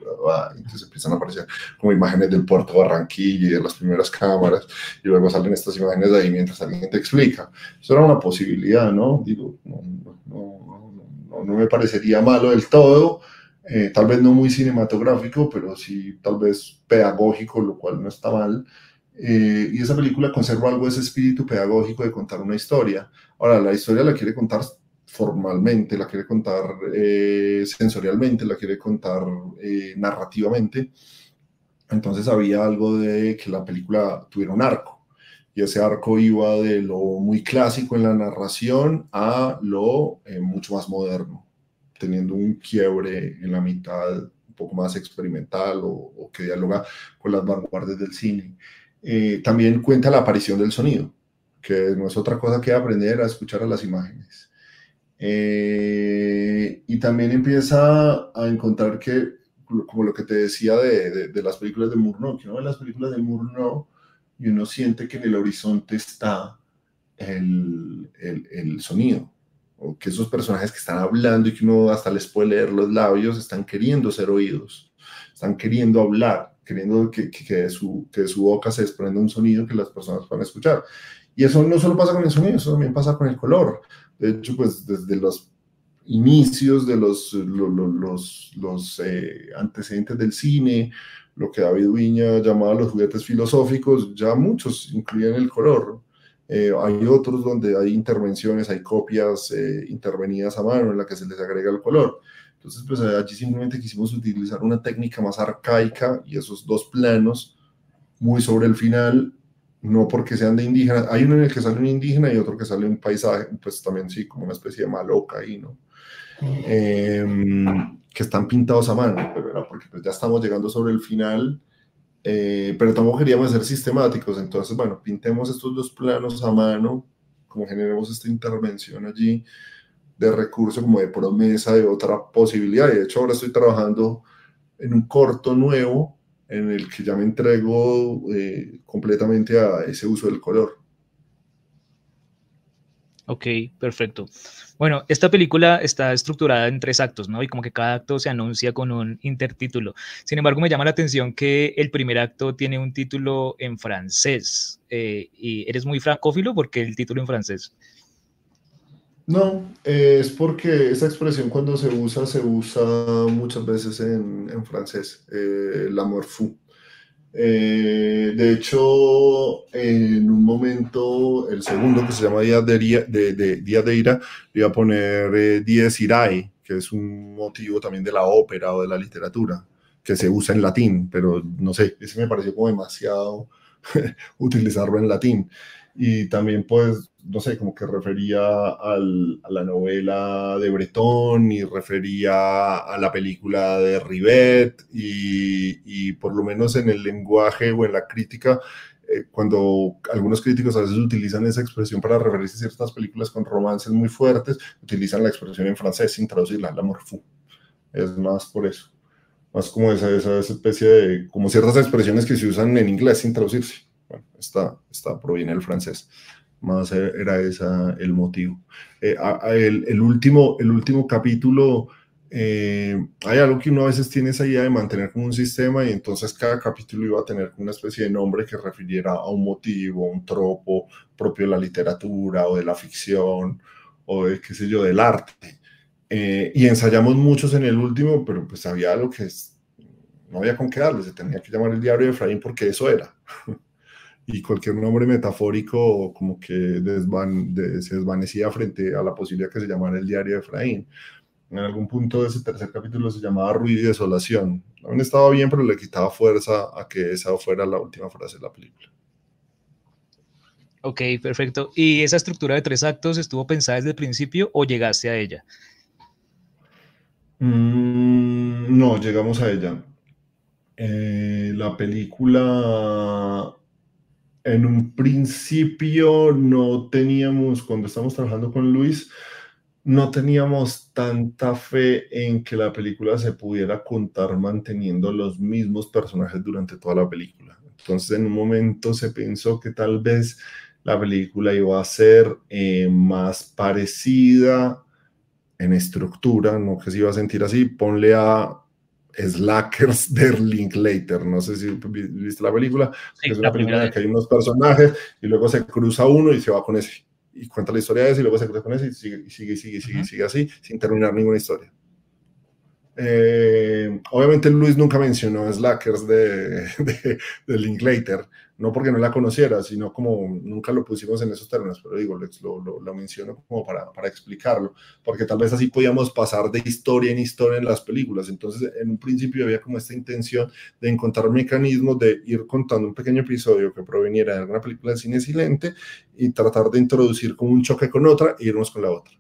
entonces empiezan a aparecer como imágenes del puerto Barranquilla y de las primeras cámaras, y luego salen estas imágenes de ahí mientras alguien te explica. Eso era una posibilidad, ¿no? Digo, no, no, no, no me parecería malo del todo, eh, tal vez no muy cinematográfico, pero sí tal vez pedagógico, lo cual no está mal. Eh, y esa película conserva algo de ese espíritu pedagógico de contar una historia. Ahora, la historia la quiere contar formalmente, la quiere contar eh, sensorialmente, la quiere contar narrativamente. Entonces había algo de que la película tuviera un arco. y ese arco iba de lo muy clásico en la narración a lo eh, mucho más moderno, teniendo un quiebre en la mitad un poco más experimental o, que dialoga con las vanguardias del cine. Eh, también cuenta la aparición del sonido, que no es otra cosa que aprender a escuchar a las imágenes. Eh, y también empieza a encontrar que, como lo que te decía de, las películas de Murnau, que no ve las películas de Murnau y uno siente que en el horizonte está el, el, sonido, o que esos personajes que están hablando y que uno hasta les puede leer los labios, están queriendo ser oídos, están queriendo hablar, queriendo que, que, de, su, que su boca se desprenda un sonido que las personas puedan escuchar. Y eso no solo pasa con el sonido, eso también pasa con el color. De hecho, pues desde los inicios de los, los, los, eh, antecedentes del cine, lo que David Viña llamaba los juguetes filosóficos, ya muchos incluyen el color. Eh, hay otros donde hay intervenciones, hay copias eh, intervenidas a mano en la que se les agrega el color. Entonces, pues allí simplemente quisimos utilizar una técnica más arcaica y esos dos planos muy sobre el final no porque sean de indígenas. Hay uno en el que sale un indígena y otro que sale un paisaje, pues también sí, como una especie de maloca ahí, ¿no? Em, que están pintados a mano, era porque pues ya estamos llegando sobre el final, eh, pero tampoco queríamos ser sistemáticos, entonces, bueno, pintemos estos dos planos a mano, como generemos esta intervención allí de recurso, como de promesa de otra posibilidad, y de hecho ahora estoy trabajando en un corto nuevo en el que ya me entrego eh, completamente a ese uso del color.
Ok, perfecto. Bueno, esta película está estructurada en tres actos, ¿no? Y como que cada acto se anuncia con un intertítulo. Sin embargo, me llama la atención que el primer acto tiene un título en francés. Eh, ¿Y eres muy francófilo? porque el título en francés?
No, eh, es porque esa expresión cuando se usa, se usa muchas veces en, en francés, eh, l'amour fou. Eh, de hecho, en un momento, el segundo que se llama Día de, de, de, Día de Ira, le iba a poner eh, Dies Irae, que es un motivo también de la ópera o de la literatura, que se usa en latín, pero no sé, ese me pareció como demasiado utilizarlo en latín. Y también, pues, no sé, como que refería a la novela de Breton y refería a la película de Rivet y, por lo menos en el lenguaje o en la crítica, eh, cuando algunos críticos a veces utilizan esa expresión para referirse a ciertas películas con romances muy fuertes, utilizan la expresión en francés sin traducirla, la morfú. Es más por eso. Más como esa, esa especie de, como ciertas expresiones que se usan en inglés sin traducirse. Bueno, esta, esta proviene del francés más era ese el motivo. Eh, el, último, el último capítulo, eh, hay algo que uno a veces tiene esa idea de mantener como un sistema y entonces cada capítulo iba a tener una especie de nombre que refiriera a un motivo, un tropo propio de la literatura o de la ficción o de, qué sé yo, del arte. Eh, y ensayamos muchos en el último, pero pues había algo que no había con qué darle, se tenía que llamar el diario de Efraín porque eso era. y cualquier nombre metafórico como que se desvanecía frente a la posibilidad que se llamara el diario de Efraín. En algún punto de ese tercer capítulo se llamaba Ruido y Desolación. Aún estaba bien, pero le quitaba fuerza a que esa fuera la última frase de la película.
Ok, perfecto. ¿Y esa estructura de tres actos estuvo pensada desde el principio o llegaste a ella?
Mm, no, llegamos a ella. Eh, la película en un principio no teníamos, cuando estamos trabajando con Luis, no teníamos tanta fe en que la película se pudiera contar manteniendo los mismos personajes durante toda la película. Entonces en un momento se pensó que tal vez la película iba a ser eh, más parecida en estructura, no que se iba a sentir así, ponle a Slackers der Linklater. No sé si viste la película. es una película en la que hay unos personajes y luego se cruza uno y se va con ese. Y cuenta la historia de ese y luego se cruza con ese y sigue, y sigue, sigue, sigue, sigue así sin terminar ninguna historia. Eh, obviamente Luis nunca mencionó Slackers de, de, de Linklater, no porque no la conociera, sino como nunca lo pusimos en esos términos, pero digo, lo, lo, lo menciono como para, para, explicarlo, porque tal vez así podíamos pasar de historia en historia en las películas. Entonces, en un principio había como esta intención de encontrar mecanismos de ir contando un pequeño episodio que proveniera de alguna película de cine silente y tratar de introducir como un choque con otra e irnos con la otra.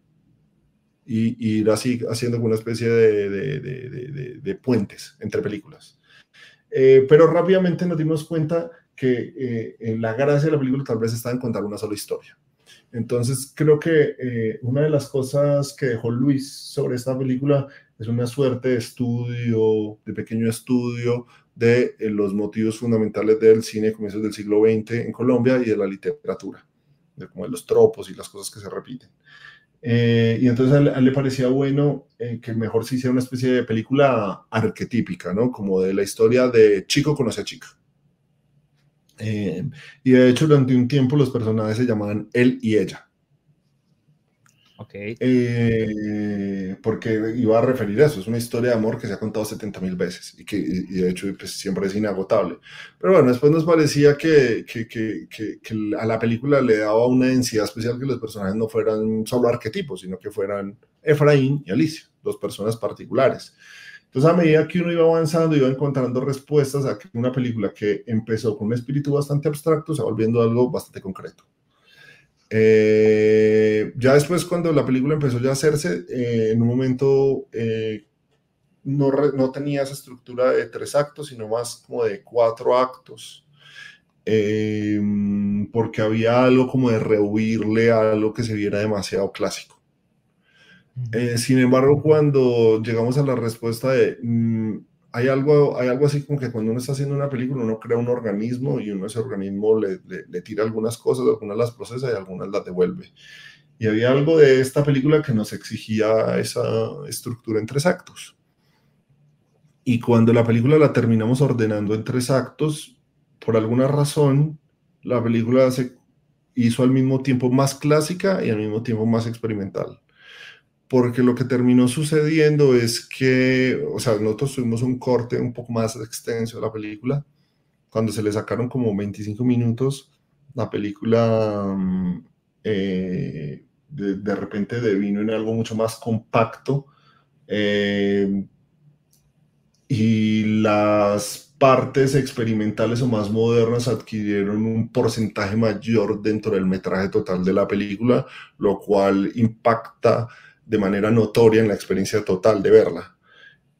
Y, ir así haciendo como una especie de, de, de, de puentes entre películas. Eh, pero rápidamente nos dimos cuenta que eh, la gracia de la película tal vez está en contar una sola historia. Entonces, creo que eh, una de las cosas que dejó Luis sobre esta película es una suerte de estudio, de pequeño estudio de eh, los motivos fundamentales del cine comienzos del siglo XX en Colombia y de la literatura, de como de los tropos y las cosas que se repiten. Y entonces a él, le parecía bueno que mejor se hiciera una especie de película arquetípica, ¿no? Como de la historia de chico conoce a chica. Eh, y de hecho, durante un tiempo los personajes se llamaban él y ella.
Okay.
Eh, porque iba a referir a eso, es una historia de amor que se ha contado 70 mil veces y que y de hecho pues, siempre es inagotable. Pero bueno, después nos parecía que, que, que, que, a la película le daba una densidad especial que los personajes no fueran solo arquetipos, sino que fueran Efraín y Alicia, dos personas particulares. Entonces, a medida que uno iba avanzando, iba encontrando respuestas a que una película que empezó con un espíritu bastante abstracto se va volviendo algo bastante concreto. Eh, ya después, cuando la película empezó ya a hacerse, eh, en un momento eh, no, no, tenía esa estructura de tres actos, sino más como de cuatro actos, porque había algo como de rehuirle a algo que se viera demasiado clásico. Eh, sin embargo, cuando llegamos a la respuesta de mmm, hay algo, hay algo así como que cuando uno está haciendo una película, uno crea un organismo y uno ese organismo le, le, le tira algunas cosas, algunas las procesa y algunas las devuelve. Y había algo de esta película que nos exigía esa estructura en tres actos. Y cuando la película la terminamos ordenando en tres actos, por alguna razón, la película se hizo al mismo tiempo más clásica y al mismo tiempo más experimental porque lo que terminó sucediendo es que, o sea, nosotros tuvimos un corte un poco más extenso de la película, cuando se le sacaron como 25 minutos, la película eh, de, de, repente devino en algo mucho más compacto eh, y las partes experimentales o más modernas adquirieron un porcentaje mayor dentro del metraje total de la película, lo cual impacta de manera notoria en la experiencia total de verla.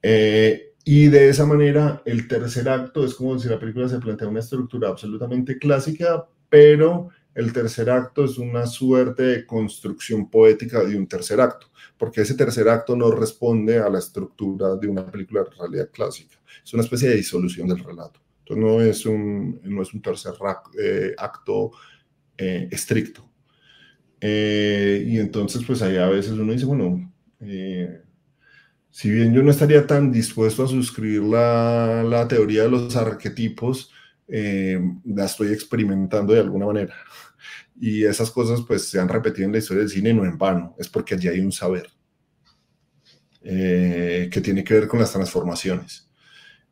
Eh, y de esa manera, el tercer acto es como si la película se plantea una estructura absolutamente clásica, pero el tercer acto es una suerte de construcción poética de un tercer acto, porque ese tercer acto no responde a la estructura de una película de realidad clásica. Es una especie de disolución del relato. Entonces no es un, no es un tercer eh, acto eh, estricto. Eh, y entonces, pues ahí a veces uno dice, bueno, eh, si bien yo no estaría tan dispuesto a suscribir la, la teoría de los arquetipos, eh, la estoy experimentando de alguna manera. Y esas cosas pues se han repetido en la historia del cine no en vano, es porque allí hay un saber eh, que tiene que ver con las transformaciones.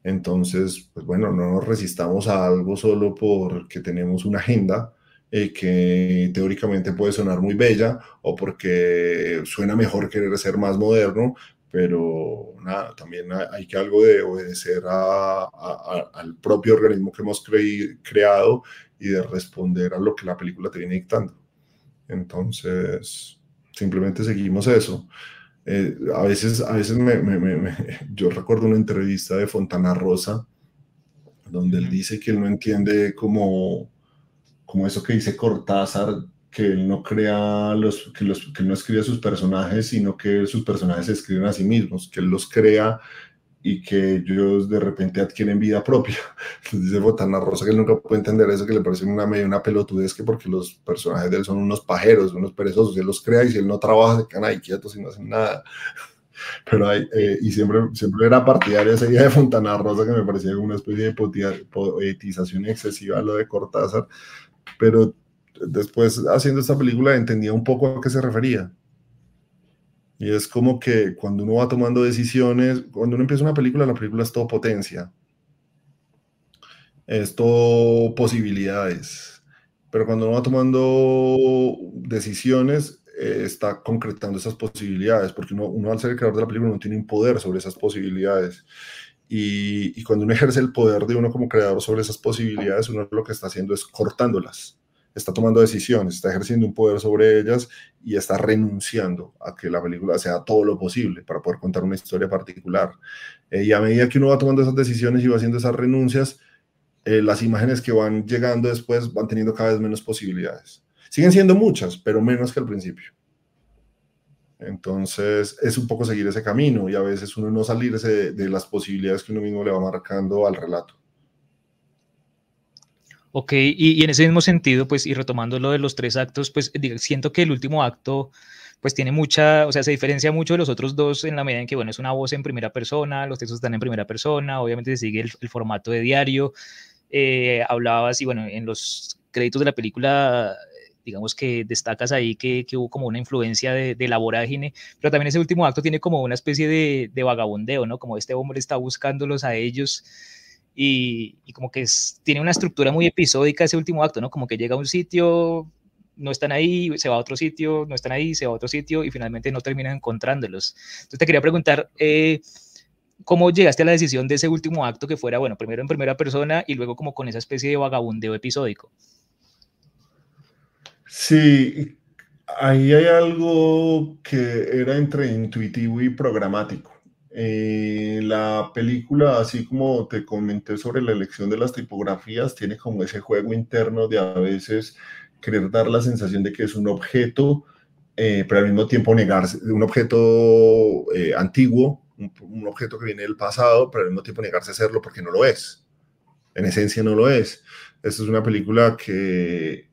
Entonces, pues bueno, no nos resistamos a algo solo porque tenemos una agenda, eh, que teóricamente puede sonar muy bella o porque suena mejor querer ser más moderno, pero nada, también hay que algo de obedecer a, a, al propio organismo que hemos cre creado y de responder a lo que la película te viene dictando. Entonces, simplemente seguimos eso. Eh, a veces, a veces me, me, me, yo recuerdo una entrevista de Fontana Rosa donde él dice que él no entiende cómo como eso que dice Cortázar, que él no crea los, que, los, que no escribe sus personajes, sino que sus personajes se escriben a sí mismos, que él los crea y que ellos de repente adquieren vida propia. Dice Botana Rosa que él nunca puede entender eso, que le parece una medio una pelotudez, que porque los personajes de él son unos pajeros, unos perezosos, él los crea y si él no trabaja se quedan ahí quietos y no hacen nada. Pero hay, eh, y siempre, siempre era partidaria esa idea de Fontana Rosa que me parecía una especie de poetización excesiva lo de Cortázar, pero después haciendo esta película entendía un poco a qué se refería. Y es como que cuando uno va tomando decisiones, cuando uno empieza una película, la película es todo potencia. Es todo posibilidades. Pero cuando uno va tomando decisiones, eh, está concretando esas posibilidades, porque uno, uno, al ser el creador de la película no tiene un poder sobre esas posibilidades. Y, cuando uno ejerce el poder de uno como creador sobre esas posibilidades, uno lo que está haciendo es cortándolas está tomando decisiones, está ejerciendo un poder sobre ellas y está renunciando a que la película sea todo lo posible para poder contar una historia particular. Eh, y a medida que uno va tomando esas decisiones y va haciendo esas renuncias, eh, las imágenes que van llegando después van teniendo cada vez menos posibilidades. Siguen siendo muchas, pero menos que al principio. Entonces es un poco seguir ese camino y a veces uno no salirse de las posibilidades que uno mismo le va marcando al relato.
Ok, y, en ese mismo sentido, pues, y retomando lo de los tres actos, pues siento que el último acto, pues tiene mucha, o sea, se diferencia mucho de los otros dos en la medida en que, bueno, es una voz en primera persona, los textos están en primera persona, obviamente se sigue el, formato de diario. Eh, hablabas, y bueno, en los créditos de la película, digamos que destacas ahí que, que hubo como una influencia de, de, la vorágine, pero también ese último acto tiene como una especie de, de vagabundeo, ¿no? Como este hombre está buscándolos a ellos y, como que tiene una estructura muy episódica ese último acto, ¿no? Como que llega a un sitio, no están ahí, se va a otro sitio, no están ahí, se va a otro sitio y finalmente no terminan encontrándolos. Entonces te quería preguntar, eh, ¿cómo llegaste a la decisión de ese último acto que fuera, bueno, primero en primera persona y luego como con esa especie de vagabundeo episódico?
Sí, ahí hay algo que era entre intuitivo y programático. Eh, la película, así como te comenté sobre la elección de las tipografías, tiene como ese juego interno de a veces querer dar la sensación de que es un objeto, eh, pero al mismo tiempo negarse, un objeto eh, antiguo, un, objeto que viene del pasado, pero al mismo tiempo negarse a serlo porque no lo es. En esencia no lo es. Esta es una película que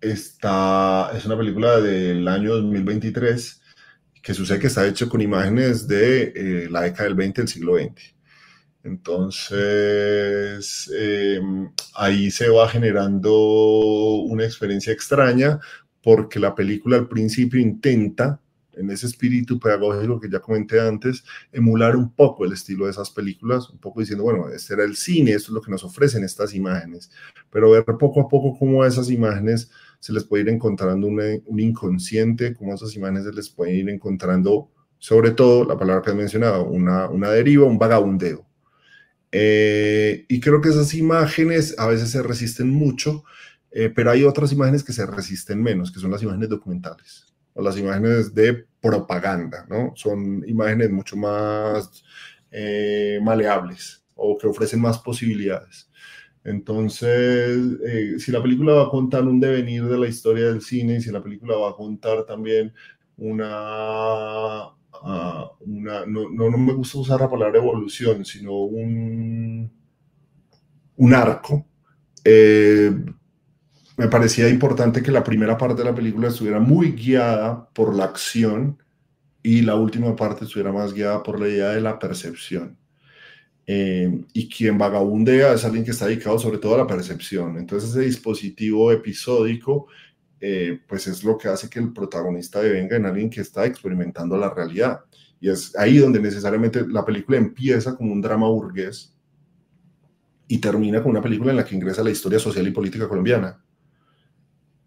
está, es una película del año 2023 que sucede que está hecho con imágenes de eh, la década del 20 del siglo XX. Entonces, em, ahí se va generando una experiencia extraña porque la película al principio intenta, en ese espíritu pedagógico que ya comenté antes, emular un poco el estilo de esas películas, un poco diciendo, bueno, este era el cine, esto es lo que nos ofrecen estas imágenes, pero ver poco a poco cómo esas imágenes se les puede ir encontrando un inconsciente, como esas imágenes se les puede ir encontrando, sobre todo, la palabra que has mencionado, una, una deriva, un vagabundeo. Eh, y creo que esas imágenes a veces se resisten mucho, eh, pero hay otras imágenes que se resisten menos, que son las imágenes documentales o las imágenes de propaganda, ¿no? Son imágenes mucho más eh, maleables o que ofrecen más posibilidades. Entonces, eh, si la película va a contar un devenir de la historia del cine, y si la película va a contar también una, ah, una no, no, me gusta usar la palabra evolución, sino un, un arco, eh, me parecía importante que la primera parte de la película estuviera muy guiada por la acción y la última parte estuviera más guiada por la idea de la percepción. Eh, y quien vagabundea es alguien que está dedicado sobre todo a la percepción. Entonces ese dispositivo episódico, eh, pues es lo que hace que el protagonista devenga en alguien que está experimentando la realidad. Y es ahí donde necesariamente la película empieza como un drama burgués y termina con una película en la que ingresa la historia social y política colombiana.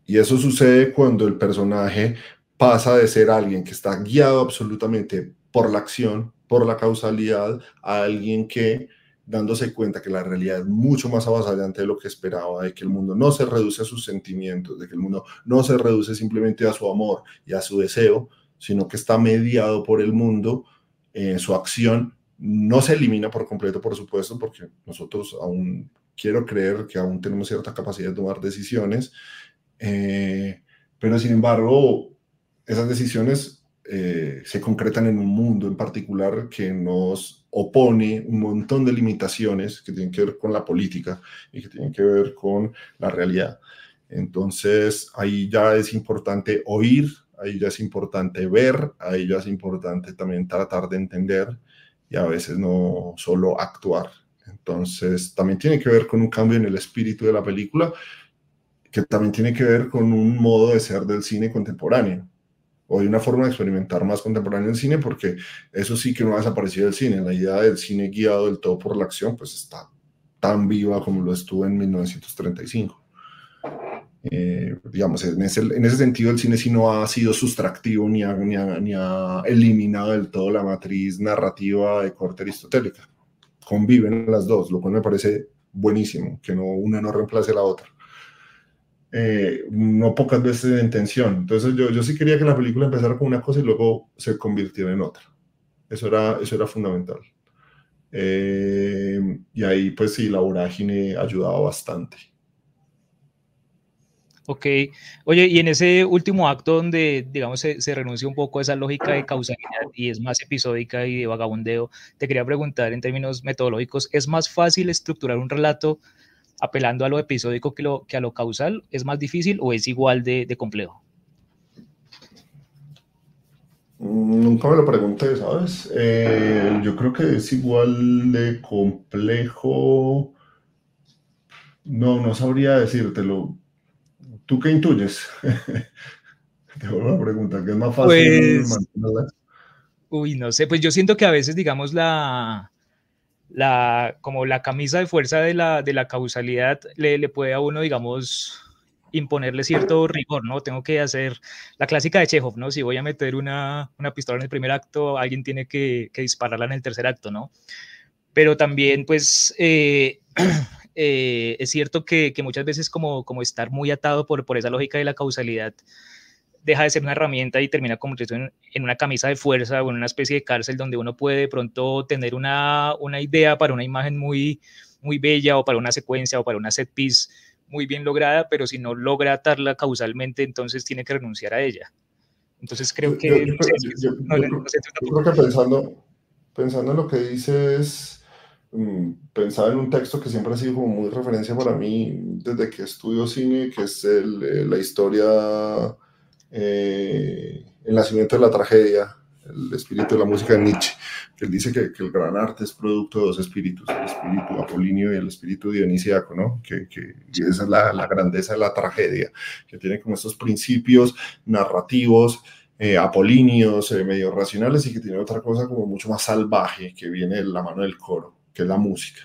Y eso sucede cuando el personaje pasa de ser alguien que está guiado absolutamente por la acción, por la causalidad a alguien que dándose cuenta que la realidad es mucho más avasallante de lo que esperaba, de que el mundo no se reduce a sus sentimientos, de que el mundo no se reduce simplemente a su amor y a su deseo, sino que está mediado por el mundo, eh, su acción no se elimina por completo, por supuesto, porque nosotros aún quiero creer que aún tenemos cierta capacidad de tomar decisiones, eh, pero sin embargo, esas decisiones eh, se concretan en un mundo en particular que nos opone un montón de limitaciones que tienen que ver con la política y que tienen que ver con la realidad. Entonces, ahí ya es importante oír, ahí ya es importante ver, ahí ya es importante también tratar de entender y a veces no solo actuar. Entonces, también tiene que ver con un cambio en el espíritu de la película, que también tiene que ver con un modo de ser del cine contemporáneo o hay una forma de experimentar más contemporánea en cine, porque eso sí que no ha desaparecido del cine. La idea del cine guiado del todo por la acción, pues está tan viva como lo estuvo en 1935. Eh, digamos, en ese, en ese, sentido el cine sí no ha sido sustractivo ni ha, ni, ni ha, eliminado del todo la matriz narrativa de corte aristotélica. Conviven las dos, lo cual me parece buenísimo, que no, una no reemplace la otra. Eh, no pocas veces en tensión. Entonces yo, yo sí quería que la película empezara con una cosa y luego se convirtiera en otra. Eso era, eso era fundamental. Eh, y ahí pues sí, la vorágine ayudaba bastante.
Ok, oye, y en ese último acto donde, digamos, se, se, renuncia un poco a esa lógica de causalidad y es más episódica y de vagabundeo, te quería preguntar en términos metodológicos, ¿es más fácil estructurar un relato apelando a lo episódico que, lo, que a lo causal? ¿Es más difícil o es igual de, de complejo?
Nunca me lo pregunté, ¿sabes? Eh, yo creo que es igual de complejo. No, no sabría decírtelo. ¿Tú qué intuyes? Te vuelvo a preguntar, ¿qué es más fácil?
Pues, uy, no sé, pues yo siento que a veces, digamos, la, la, como la camisa de fuerza de la, de la causalidad le, le, puede a uno, digamos, imponerle cierto rigor, ¿no? Tengo que hacer la clásica de Chekhov, ¿no? Si voy a meter una, una pistola en el primer acto, alguien tiene que, que, dispararla en el tercer acto, ¿no? Pero también, pues, eh, eh, es cierto que, que, muchas veces como, como estar muy atado por, por esa lógica de la causalidad, deja de ser una herramienta y termina convirtiéndose en, en, una camisa de fuerza o en una especie de cárcel donde uno puede de pronto tener una, una idea para una imagen muy, muy bella o para una secuencia o para una set piece muy bien lograda, pero si no logra atarla causalmente, entonces tiene que renunciar a ella. Entonces creo que...
Creo que pensando, pensando en lo que dices, pensaba en un texto que siempre ha sido como muy referencia para mí desde que estudio cine, que es el, la historia eh, El nacimiento de la tragedia, el espíritu de la música de Nietzsche, que él dice que, el gran arte es producto de dos espíritus, el espíritu apolíneo y el espíritu dionisíaco, ¿no? Que, que y esa es la, la, grandeza de la tragedia, que tiene como estos principios narrativos, eh, apolíneos, eh, medio racionales, y que tiene otra cosa como mucho más salvaje, que viene de la mano del coro, que es la música.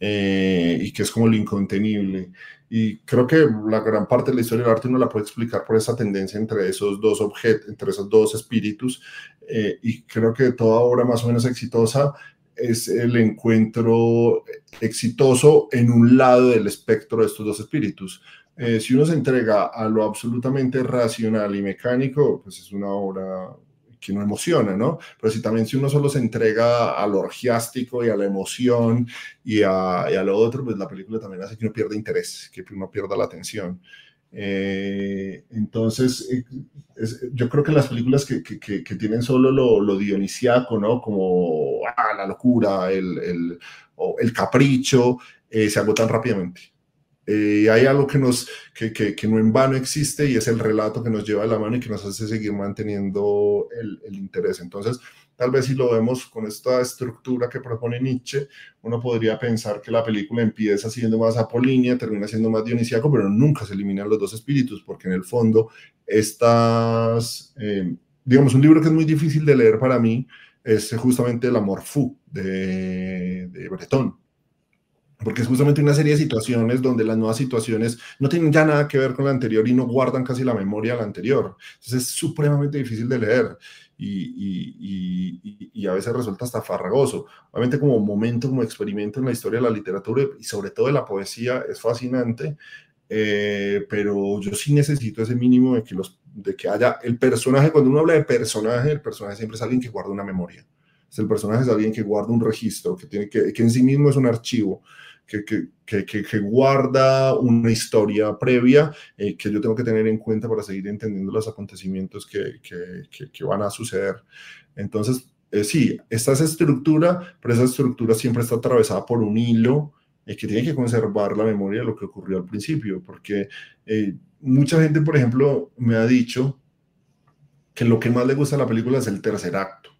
Eh, y que es como lo incontenible. Y creo que la gran parte de la historia del arte uno la puede explicar por esa tendencia entre esos dos objetos, entre esos dos espíritus. Eh, y creo que toda obra más o menos exitosa es el encuentro exitoso en un lado del espectro de estos dos espíritus. Eh, si uno se entrega a lo absolutamente racional y mecánico, pues es una obra que no emociona, ¿no? Pero si también si uno solo se entrega al orgiástico y a la emoción y a, y a lo otro, pues la película también hace que uno pierda interés, que uno pierda la atención. Eh, entonces, eh, es, yo creo que las películas que, que, que tienen solo lo, lo, dionisiaco, ¿no? Como ah, la locura, el, el, el capricho, eh, se agotan rápidamente. Eh, hay algo que, no en vano existe y es el relato que nos lleva de la mano y que nos hace seguir manteniendo el, interés. Entonces, tal vez si lo vemos con esta estructura que propone Nietzsche, uno podría pensar que la película empieza siendo más apolínea, termina siendo más dionisíaco, pero nunca se eliminan los dos espíritus, porque en el fondo estas, eh, digamos, un libro que es muy difícil de leer para mí es justamente El amor fou de, de Breton porque es justamente una serie de situaciones donde las nuevas situaciones no tienen ya nada que ver con la anterior y no guardan casi la memoria de la anterior. Entonces es supremamente difícil de leer y, y, y, y, a veces resulta hasta farragoso. Obviamente como momento, como experimento en la historia de la literatura y sobre todo de la poesía es fascinante, eh, pero yo sí necesito ese mínimo de que, los, de que haya el personaje, cuando uno habla de personaje, el personaje siempre es alguien que guarda una memoria. El personaje es alguien que guarda un registro, que, tiene que, que en sí mismo es un archivo que, que, que, guarda una historia previa eh, que yo tengo que tener en cuenta para seguir entendiendo los acontecimientos que, van a suceder. Entonces, eh, sí, esta es estructura, pero esa estructura siempre está atravesada por un hilo eh, que tiene que conservar la memoria de lo que ocurrió al principio, porque eh, mucha gente, por ejemplo, me ha dicho que lo que más le gusta a la película es el tercer acto.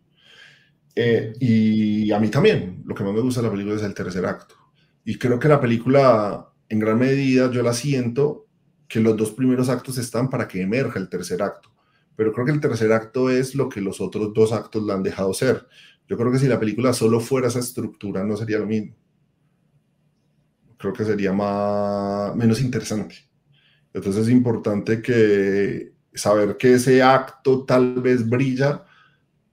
Eh, y a mí también, lo que más me gusta de la película es el tercer acto. Y creo que la película, en gran medida, yo la siento que los dos primeros actos están para que emerja el tercer acto. pero creo que el tercer acto es lo que los otros dos actos la han dejado ser. Yo creo que si la película solo fuera esa estructura, no sería lo mismo. Creo que sería más, menos interesante. Entonces es importante que saber que ese acto tal vez brilla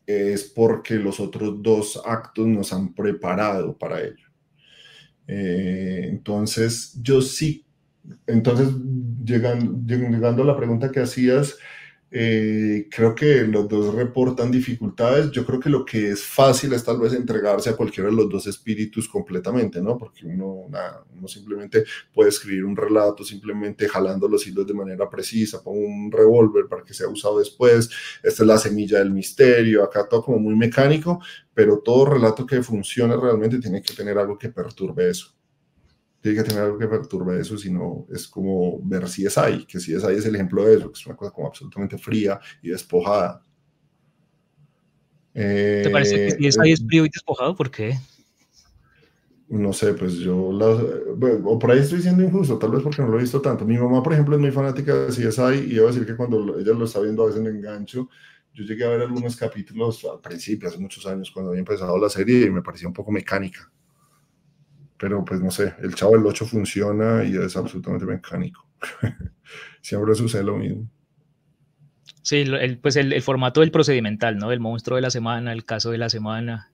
es porque los otros dos actos nos han preparado para ello. Eh, entonces, yo sí, entonces, llegando, llegando a la pregunta que hacías, eh, creo que los dos reportan dificultades. Yo creo que lo que es fácil es tal vez entregarse a cualquiera de los dos espíritus completamente, ¿no? Porque uno, uno simplemente puede escribir un relato simplemente jalando los hilos de manera precisa, pongo un revólver para que sea usado después. Esta es la semilla del misterio, acá todo como muy mecánico, pero todo relato que funcione realmente tiene que tener algo que perturbe eso tiene que tener algo que perturbe eso, sino es como ver si es ahí, que si es ahí es el ejemplo de eso, que es una cosa como absolutamente fría y despojada.
¿Te parece que si es ahí es eh, frío y despojado? ¿Por qué?
No sé, pues yo, o por ahí estoy siendo injusto, tal vez porque no lo he visto tanto. Mi mamá, por ejemplo, es muy fanática de CSI y iba a decir que cuando ella lo está viendo a veces me engancho. Yo llegué a ver algunos capítulos al principio, hace muchos años, cuando había empezado la serie y me parecía un poco mecánica pero pues no sé, el Chavo del 8 funciona y es absolutamente mecánico. Siempre sucede lo mismo.
Sí, el, pues el, formato del procedimental, ¿no? El monstruo de la semana, el caso de la semana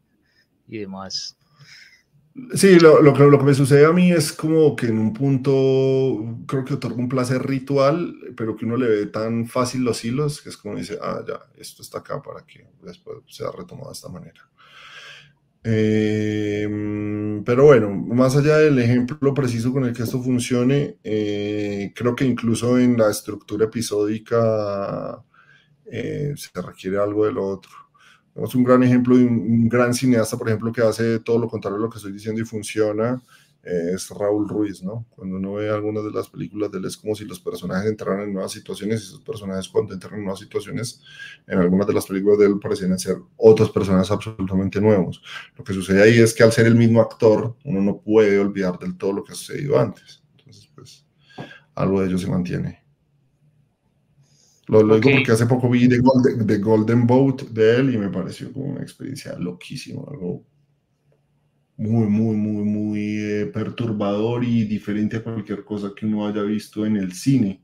y demás.
Sí, lo, lo, lo, que me sucede a mí es como que en un punto creo que otorga un placer ritual, pero que uno le ve tan fácil los hilos, que es como dice, ah, ya, esto está acá para que después sea retomado de esta manera. Em, pero bueno, más allá del ejemplo preciso con el que esto funcione, eh, creo que incluso en la estructura episódica eh, se requiere algo de lo otro. Tenemos un gran ejemplo de un, gran cineasta, por ejemplo, que hace todo lo contrario a lo que estoy diciendo y funciona, es Raúl Ruiz, ¿no? Cuando uno ve algunas de las películas de él es como si los personajes entraran en nuevas situaciones y esos personajes cuando entran en nuevas situaciones, en algunas de las películas de él parecían ser otros personajes absolutamente nuevos. Lo que sucede ahí es que al ser el mismo actor, uno no puede olvidar del todo lo que ha sucedido antes. Entonces, pues, algo de ello se mantiene. Lo, lo digo porque hace poco vi The Golden, The Golden Boat de él y me pareció como una experiencia loquísima, algo muy, muy, muy, muy eh, perturbador y diferente a cualquier cosa que uno haya visto en el cine,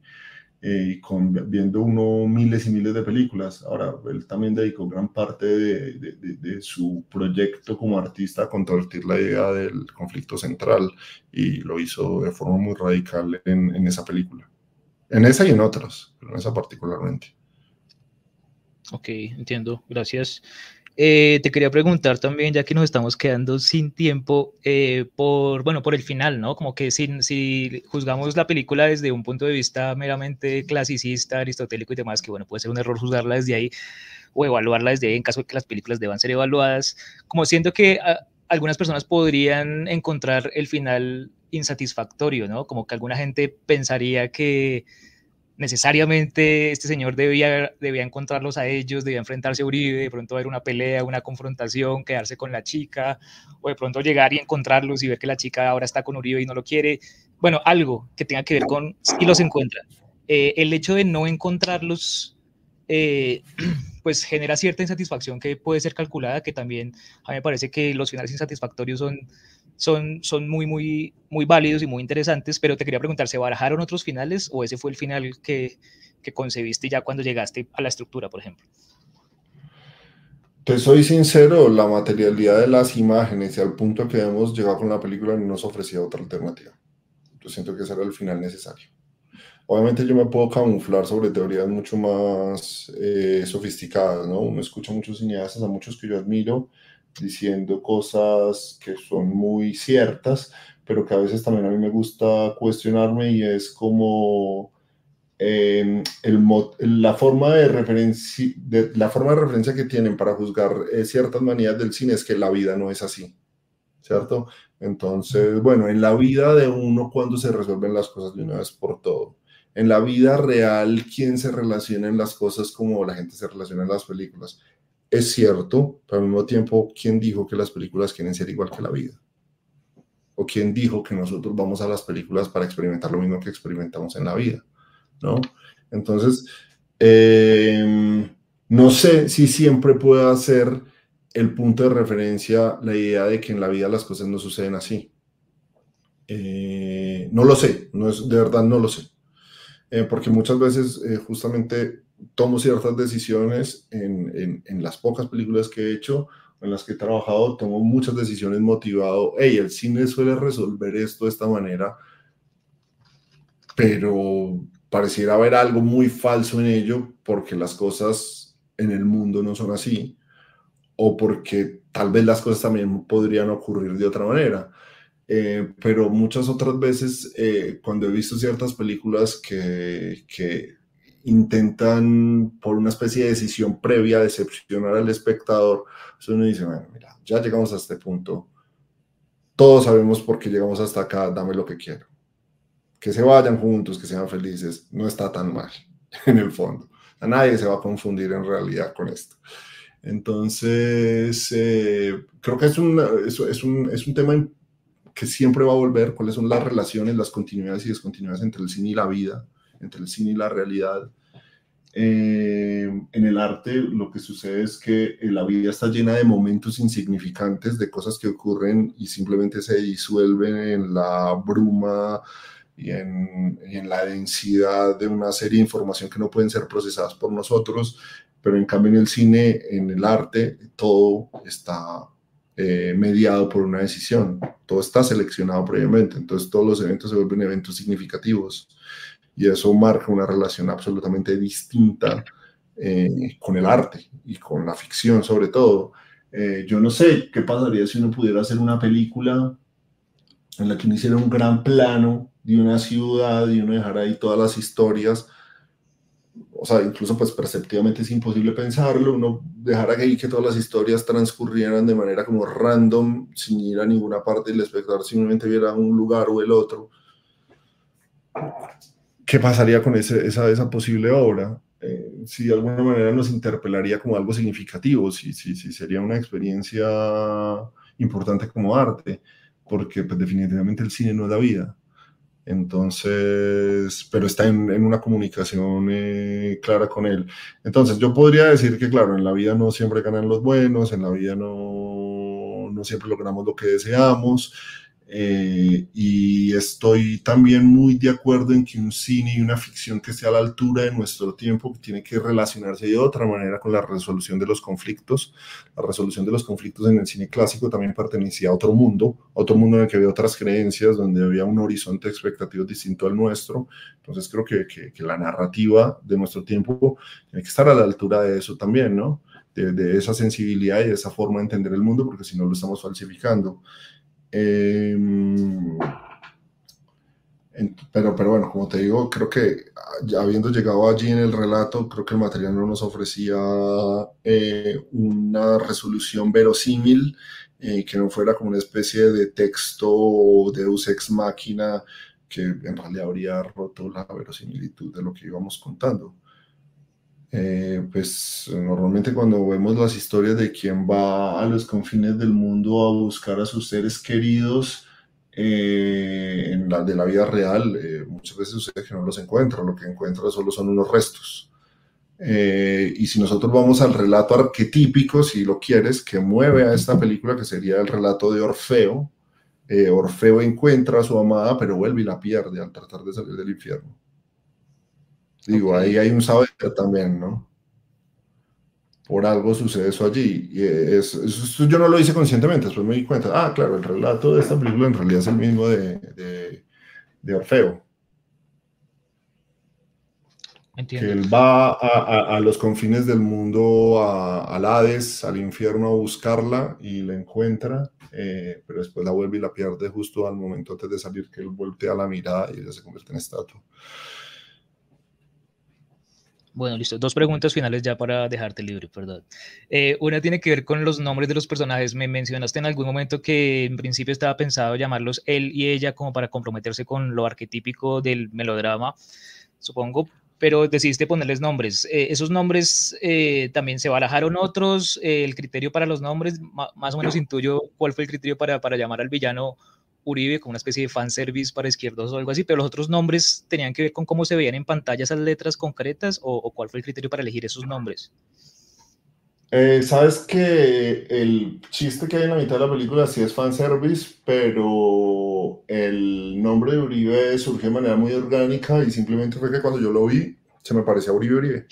eh, con, viendo uno miles y miles de películas. Ahora, él también dedicó gran parte de, de, su proyecto como artista a controvertir la idea del conflicto central y lo hizo de forma muy radical en, en esa película. En esa y en otras, pero en esa particularmente.
Ok, entiendo. Gracias. Eh, te quería preguntar también, ya que nos estamos quedando sin tiempo, eh, por, bueno, por el final, ¿no? Como que si, si juzgamos la película desde un punto de vista meramente clasicista, aristotélico y demás, que bueno, puede ser un error juzgarla desde ahí o evaluarla desde ahí en caso de que las películas deban ser evaluadas, como siento que ah, algunas personas podrían encontrar el final insatisfactorio, ¿no? Como que alguna gente pensaría que necesariamente este señor debía, debía encontrarlos a ellos, debía enfrentarse a Uribe, de pronto haber una pelea, una confrontación, quedarse con la chica, o de pronto llegar y encontrarlos y ver que la chica ahora está con Uribe y no lo quiere. Bueno, algo que tenga que ver con si los encuentra. Eh, el hecho de no encontrarlos, eh, pues genera cierta insatisfacción que puede ser calculada, que también a mí me parece que los finales insatisfactorios son son, son muy, muy, muy válidos y muy interesantes, pero te quería preguntar, ¿se barajaron otros finales o ese fue el final que, que concebiste ya cuando llegaste a la estructura, por ejemplo?
Te soy sincero, la materialidad de las imágenes y al punto que hemos llegado con la película no nos ofrecía otra alternativa. Yo siento que ese era el final necesario. Obviamente yo me puedo camuflar sobre teorías mucho más eh, sofisticadas, ¿no? Uno escucha a muchos cineastas, a muchos que yo admiro, diciendo cosas que son muy ciertas, pero que a veces también a mí me gusta cuestionarme y es como em, el, la, forma de referencia, de, la forma de referencia que tienen para juzgar eh, ciertas manías del cine es que la vida no es así, ¿cierto? Entonces, bueno, en la vida de uno cuando se resuelven las cosas de una vez por todo. En la vida real, ¿quién se relaciona en las cosas como la gente se relaciona en las películas? Es cierto, pero al mismo tiempo, ¿quién dijo que las películas quieren ser igual que la vida? ¿O quién dijo que nosotros vamos a las películas para experimentar lo mismo que experimentamos en la vida? ¿No? Entonces, Em, no sé si siempre pueda ser el punto de referencia la idea de que en la vida las cosas no suceden así. Eh, no lo sé, no es, de verdad no lo sé. Eh, porque muchas veces eh, justamente tomo ciertas decisiones en, en, las pocas películas que he hecho, en las que he trabajado, tomo muchas decisiones motivado, hey, el cine suele resolver esto de esta manera, pero pareciera haber algo muy falso en ello porque las cosas en el mundo no son así o porque tal vez las cosas también podrían ocurrir de otra manera. Eh, pero muchas otras veces eh, cuando he visto ciertas películas que, que, intentan por una especie de decisión previa decepcionar al espectador, uno dice, bueno, mira, ya llegamos a este punto, todos sabemos por qué llegamos hasta acá, dame lo que quiero. Que se vayan juntos, que sean felices, no está tan mal en el fondo. A nadie se va a confundir en realidad con esto. Entonces, eh, creo que es, un, es, un, es un tema que siempre va a volver, cuáles son las relaciones, las continuidades y descontinuidades entre el cine y la vida, entre el cine y la realidad. Eh, en el arte lo que sucede es que la vida está llena de momentos insignificantes, de cosas que ocurren y simplemente se disuelven en la bruma y en, y en la densidad de una serie de información que no pueden ser procesadas por nosotros, pero en cambio en el cine, en el arte, todo está eh, mediado por una decisión, todo está seleccionado previamente, entonces todos los eventos se vuelven eventos significativos y eso marca una relación absolutamente distinta eh, con el arte y con la ficción sobre todo. Eh, yo no sé qué pasaría si uno pudiera hacer una película en la que uno hiciera un gran plano de una ciudad y uno dejara ahí todas las historias o sea, incluso pues perceptivamente es imposible pensarlo, uno dejara que, que todas las historias transcurrieran de manera como random, sin ir a ninguna parte y el espectador simplemente viera un lugar o el otro. ¿Qué pasaría con ese, esa, esa posible obra? Eh, si de alguna manera nos interpelaría como algo significativo, si, si, si sería una experiencia importante como arte, porque pues, definitivamente el cine no es la vida entonces, pero está en, una comunicación eh, clara con él. Entonces, yo podría decir que, claro, en la vida no siempre ganan los buenos, en la vida no, no siempre logramos lo que deseamos, eh, y estoy también muy de acuerdo en que un cine y una ficción que esté a la altura de nuestro tiempo tiene que relacionarse de otra manera con la resolución de los conflictos. La resolución de los conflictos en el cine clásico también pertenecía a otro mundo, otro mundo en el que había otras creencias, donde había un horizonte expectativo distinto al nuestro. Entonces creo que, que, la narrativa de nuestro tiempo tiene que estar a la altura de eso también, ¿no? De, de esa sensibilidad y de esa forma de entender el mundo, porque si no lo estamos falsificando. Em, pero, pero bueno, como te digo, creo que habiendo llegado allí en el relato, creo que el material no nos ofrecía eh, una resolución verosímil, eh, que no fuera como una especie de texto de Deus ex máquina que en realidad habría roto la verosimilitud de lo que íbamos contando. Eh, pues normalmente cuando vemos las historias de quien va a los confines del mundo a buscar a sus seres queridos eh, en la de la vida real, eh, muchas veces sucede que no los encuentra, lo que encuentra solo son unos restos. y si nosotros vamos al relato arquetípico, si lo quieres, que mueve a esta película, que sería el relato de Orfeo, Orfeo encuentra a su amada, pero vuelve y la pierde al tratar de salir del infierno. Digo, ahí hay un saber también, ¿no? Por algo sucede eso allí. Y eso, yo no lo hice conscientemente, después me di cuenta, ah, claro, el relato de esta película en realidad es el mismo de, de, Orfeo. Entiendo. Que él va a, a, los confines del mundo, a, al Hades, al infierno a buscarla y la encuentra, eh, pero después la vuelve y la pierde justo al momento antes de salir, que él voltea la mirada y ella se convierte en estatua.
Bueno, listo. Dos preguntas finales ya para dejarte libre, perdón. Eh, una tiene que ver con los nombres de los personajes. Me mencionaste en algún momento que en principio estaba pensado llamarlos él y ella como para comprometerse con lo arquetípico del melodrama, supongo, pero decidiste ponerles nombres. Eh, ¿Esos nombres eh, también se barajaron otros? ¿El criterio para los nombres? más o menos intuyo cuál fue el criterio para, para llamar al villano Uribe, como una especie de fanservice para izquierdos o algo así, pero los otros nombres tenían que ver con cómo se veían en pantalla esas letras concretas o, cuál fue el criterio para elegir esos nombres.
Eh, Sabes que el chiste que hay en la mitad de la película sí es fanservice, pero el nombre de Uribe surgió de manera muy orgánica y simplemente fue que cuando yo lo vi se me parecía Uribe Uribe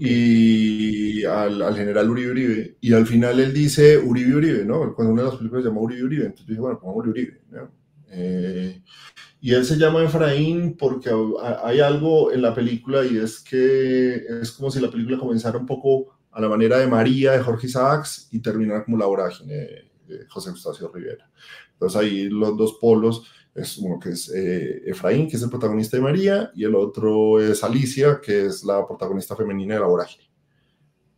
y al, general Uribe Uribe. Y al final él dice Uribe Uribe, ¿no? Cuando una de las películas se llama Uribe Uribe, entonces dije, bueno, pongamos Uribe. Eh, y él se llama Efraín porque hay algo en la película y es que es como si la película comenzara un poco a la manera de María de Jorge Isaacs y terminara como la vorágine de José Eustacio Rivera. Entonces ahí los dos polos es uno que es eh, Efraín, que es el protagonista de María, y el otro es Alicia, que es la protagonista femenina de la vorágine.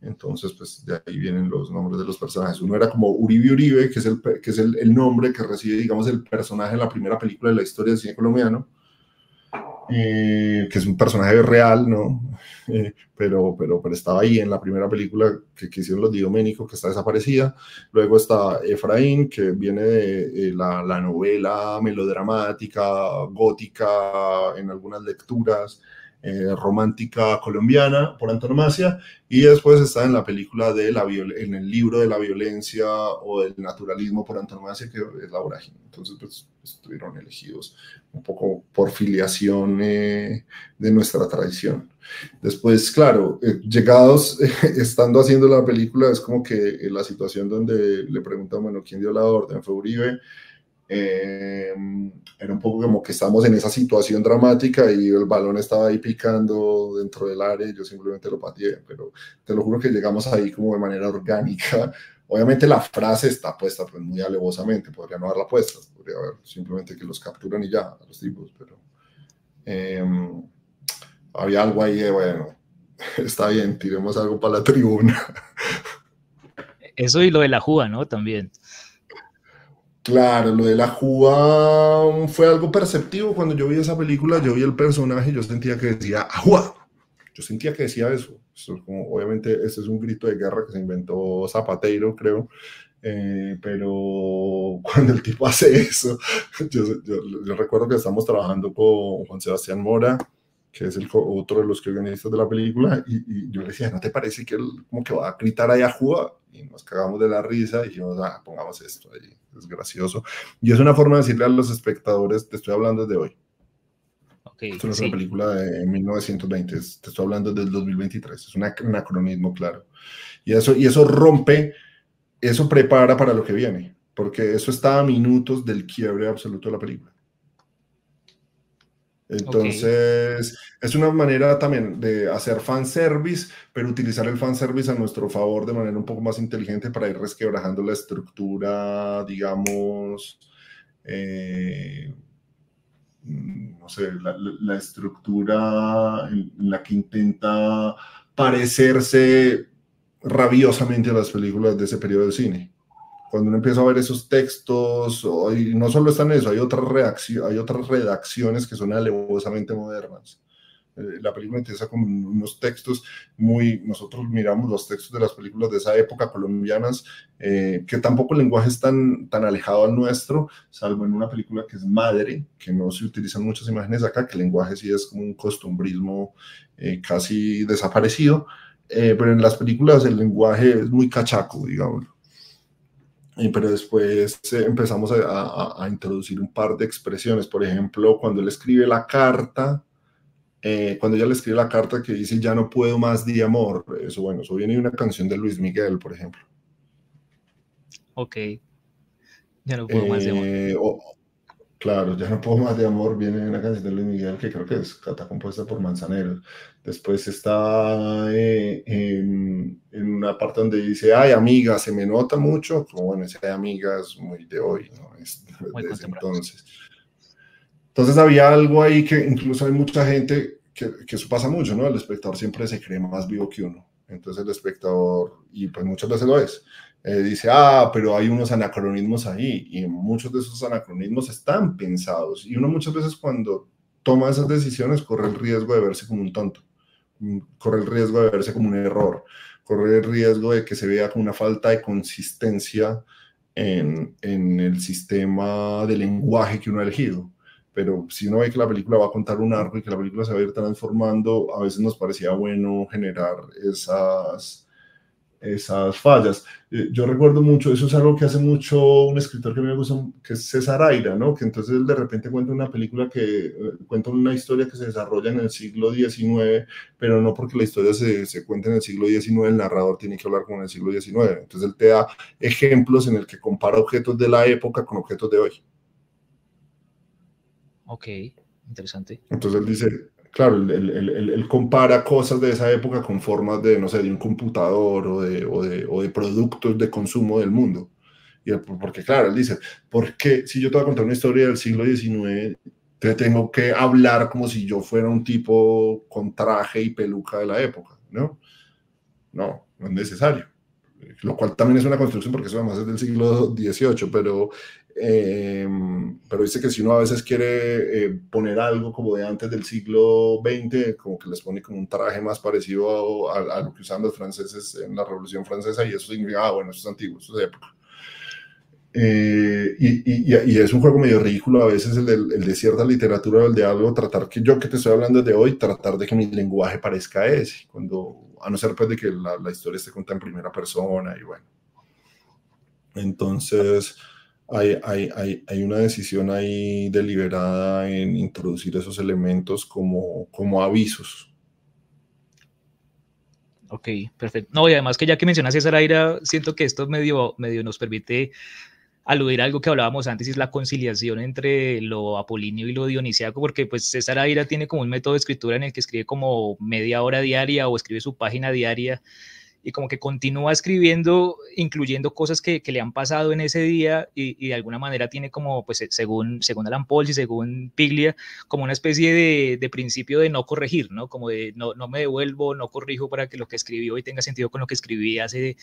Entonces, pues de ahí vienen los nombres de los personajes. Uno era como Uribe Uribe, que es el, que es el, el nombre que recibe, digamos, el personaje en la primera película de la historia del cine colombiano que es un personaje real, ¿no? Eh, pero, pero, pero estaba ahí en la primera película que, que hicieron los Dioménico, que está desaparecida. Luego está Efraín, que viene de la, novela melodramática, gótica, en algunas lecturas. Eh, romántica colombiana por antonomasia y después está en la película de la en el libro de la violencia o el naturalismo por antonomasia que es la vorágine. Entonces pues, estuvieron elegidos un poco por filiación eh, de nuestra tradición. Después, claro, eh, llegados, estando haciendo la película, es como que la situación donde le preguntan, bueno, ¿quién dio la orden? Fue Uribe eh, era un poco como que estamos en esa situación dramática y el balón estaba ahí picando dentro del área y yo simplemente lo pateé, pero te lo juro que llegamos ahí como de manera orgánica. Obviamente la frase está puesta pues muy alevosamente, podría no haberla puesta, podría haber simplemente que los capturan y ya, a los tipos, pero em, había algo ahí de, bueno, está bien, tiremos algo para la tribuna.
Eso y lo de la Juga, ¿no? También.
Claro, lo de la Ajúa fue algo perceptivo. Cuando yo vi esa película, yo vi el personaje yo sentía que decía Ajúa. Yo sentía que decía eso. obviamente, este es un grito de guerra que se inventó Zapateiro, creo. Eh, pero cuando el tipo hace eso, yo, recuerdo que estamos trabajando con Juan Sebastián Mora, que es el otro de los guionistas de la película, y, yo le decía, ¿no te parece que él como que va a gritar ahí Ajúa? Y nos cagamos de la risa y dijimos, ah, pongamos esto ahí es gracioso. Y es una forma de decirle a los espectadores, te estoy hablando desde hoy. Okay, Esto no es una película de 1920, te estoy hablando del 2023, es un anacronismo, claro. Y eso, y eso rompe, eso prepara para lo que viene, porque eso está a minutos del quiebre absoluto de la película. Entonces, es una manera también de hacer fanservice, pero utilizar el fanservice a nuestro favor de manera un poco más inteligente para ir resquebrajando la estructura, digamos, eh, no sé, la, estructura en la que intenta parecerse rabiosamente a las películas de ese periodo de cine cuando uno empieza a ver esos textos, y no solo están eso, hay otras, hay otras redacciones que son alevosamente modernas. Eh, la película empieza con unos textos muy, nosotros miramos los textos de las películas de esa época colombianas, eh, que tampoco el lenguaje es tan, tan alejado al nuestro, salvo en una película que es Madre, que no se utilizan muchas imágenes acá, que el lenguaje sí es como un costumbrismo eh, casi desaparecido, pero en las películas el lenguaje es muy cachaco, digamos pero después eh, empezamos a, introducir un par de expresiones. Por ejemplo, cuando él escribe la carta, eh, cuando ella le escribe la carta que dice ya no puedo más de amor, eso bueno, eso viene de una canción de Luis Miguel, por ejemplo.
Ok. Ya no puedo más de amor.
Eh, Claro, ya no puedo más de amor, viene una canción de Luis Miguel que creo que está compuesta por Manzanero. Después está eh, en, una parte donde dice, ay amiga, se me nota mucho, como bueno, ese amiga es muy de hoy, ¿no? Es desde entonces. Entonces había algo ahí que incluso hay mucha gente que, que eso pasa mucho, ¿no? El espectador siempre se cree más vivo que uno. Entonces el espectador, y pues muchas veces lo es, eh, dice, ah, pero hay unos anacronismos ahí y muchos de esos anacronismos están pensados y uno muchas veces cuando toma esas decisiones corre el riesgo de verse como un tonto, mm, corre el riesgo de verse como un error, corre el riesgo de que se vea como una falta de consistencia en, en el sistema de lenguaje que uno ha elegido. Pero si uno ve que la película va a contar un arco y que la película se va a ir transformando, a veces nos parecía bueno generar esas, esas fallas. Eh, yo recuerdo mucho, eso es algo que hace mucho un escritor que me gusta, que es César Aira, ¿no? Que entonces él de repente cuenta una película que eh, cuenta una historia que se desarrolla en el siglo XIX, pero no porque la historia se, se cuente en el siglo XIX, el narrador tiene que hablar con el siglo XIX. Entonces él te da ejemplos en el que compara objetos de la época con objetos de hoy.
Ok, interesante.
Entonces él dice, claro, él, compara cosas de esa época con formas de, no sé, de un computador o de, o de, o de productos de consumo del mundo. Y porque, claro, él dice, ¿por qué si yo te voy a contar una historia del siglo XIX, te tengo que hablar como si yo fuera un tipo con traje y peluca de la época? ¿No? No, no es necesario. Lo cual también es una construcción porque eso además es del siglo XVIII, pero eh, pero dice que si uno a veces quiere eh, poner algo como de antes del siglo XX, como que les pone como un traje más parecido a, lo que usaban los franceses en la Revolución Francesa, y eso significa, ah, bueno, eso es antiguo, eso es de época. Eh, y, y, es un juego medio ridículo a veces el de, el de cierta literatura o el de algo, tratar que yo que te estoy hablando de hoy, tratar de que mi lenguaje parezca ese, cuando, a no ser pues de que la, la historia esté contada en primera persona y bueno. Entonces, hay, hay, hay, una decisión ahí deliberada en introducir esos elementos como, como avisos.
Ok, perfecto. No, y además que ya que mencionas esa Aira, siento que esto medio, medio nos permite aludir a algo que hablábamos antes, es la conciliación entre lo apolíneo y lo dionisiaco, porque pues César Aira tiene como un método de escritura en el que escribe como media hora diaria o escribe su página diaria y como que continúa escribiendo, incluyendo cosas que, que le han pasado en ese día y, y, de alguna manera tiene como, pues según, según Alan Pauls y según Piglia, como una especie de, de, principio de no corregir, ¿no? Como de no, no me devuelvo, no corrijo para que lo que escribí hoy tenga sentido con lo que escribí hace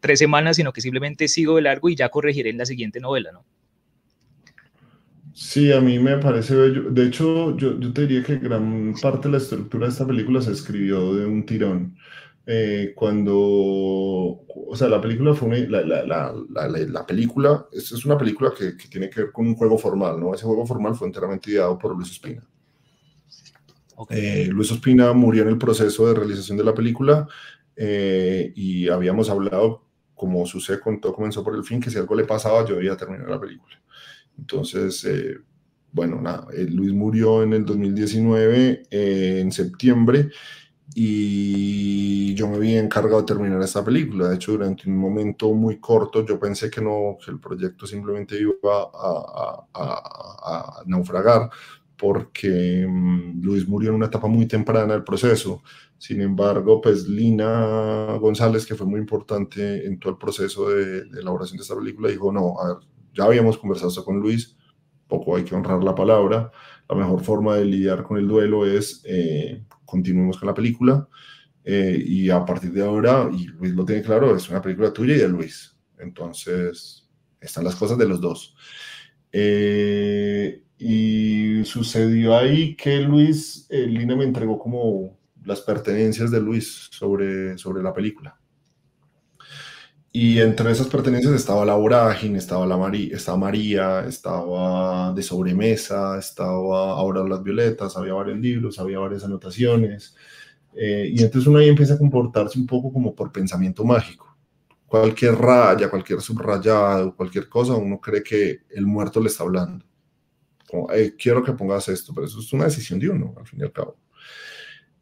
tres semanas, sino que simplemente sigo de largo y ya corregiré en la siguiente novela, ¿no?
Sí, a mí me parece bello. De hecho, yo, yo te diría que gran parte de la estructura de esta película se escribió de un tirón. Eh, cuando, o sea, la película fue una, la, la, la, la, película, es, es una película que, que, tiene que ver con un juego formal, ¿no? Ese juego formal fue enteramente ideado por Luis Ospina. Okay. Eh, Luis Ospina murió en el proceso de realización de la película eh, y habíamos hablado, como sucede con todo comenzó por el fin, que si algo le pasaba yo iba a terminar la película. Entonces, eh, bueno, nada, Luis murió en el 2019, en septiembre, y yo me vi encargado de terminar esta película. De hecho, durante un momento muy corto yo pensé que no, que el proyecto simplemente iba a, a, a, a naufragar porque um, Luis murió en una etapa muy temprana del proceso. Sin embargo, pues Lina González, que fue muy importante en todo el proceso de, de elaboración de esta película, dijo, no, a ver, ya habíamos conversado con Luis, poco hay que honrar la palabra, la mejor forma de lidiar con el duelo es eh, continuemos con la película eh, y a partir de ahora, y Luis lo tiene claro, es una película tuya y de Luis. Entonces, están las cosas de los dos. Eh, y sucedió ahí que Luis, eh, Lina me entregó como las pertenencias de Luis sobre, sobre la película. Y entre esas pertenencias estaba la vorágine, estaba, la María, estaba María, estaba de sobremesa, estaba Ahora las Violetas, había varios libros, había varias anotaciones. Eh, y entonces uno ahí empieza a comportarse un poco como por pensamiento mágico. Cualquier raya, cualquier subrayado, cualquier cosa, uno cree que el muerto le está hablando. Como, quiero que pongas esto, pero eso es una decisión de uno, al fin y al cabo.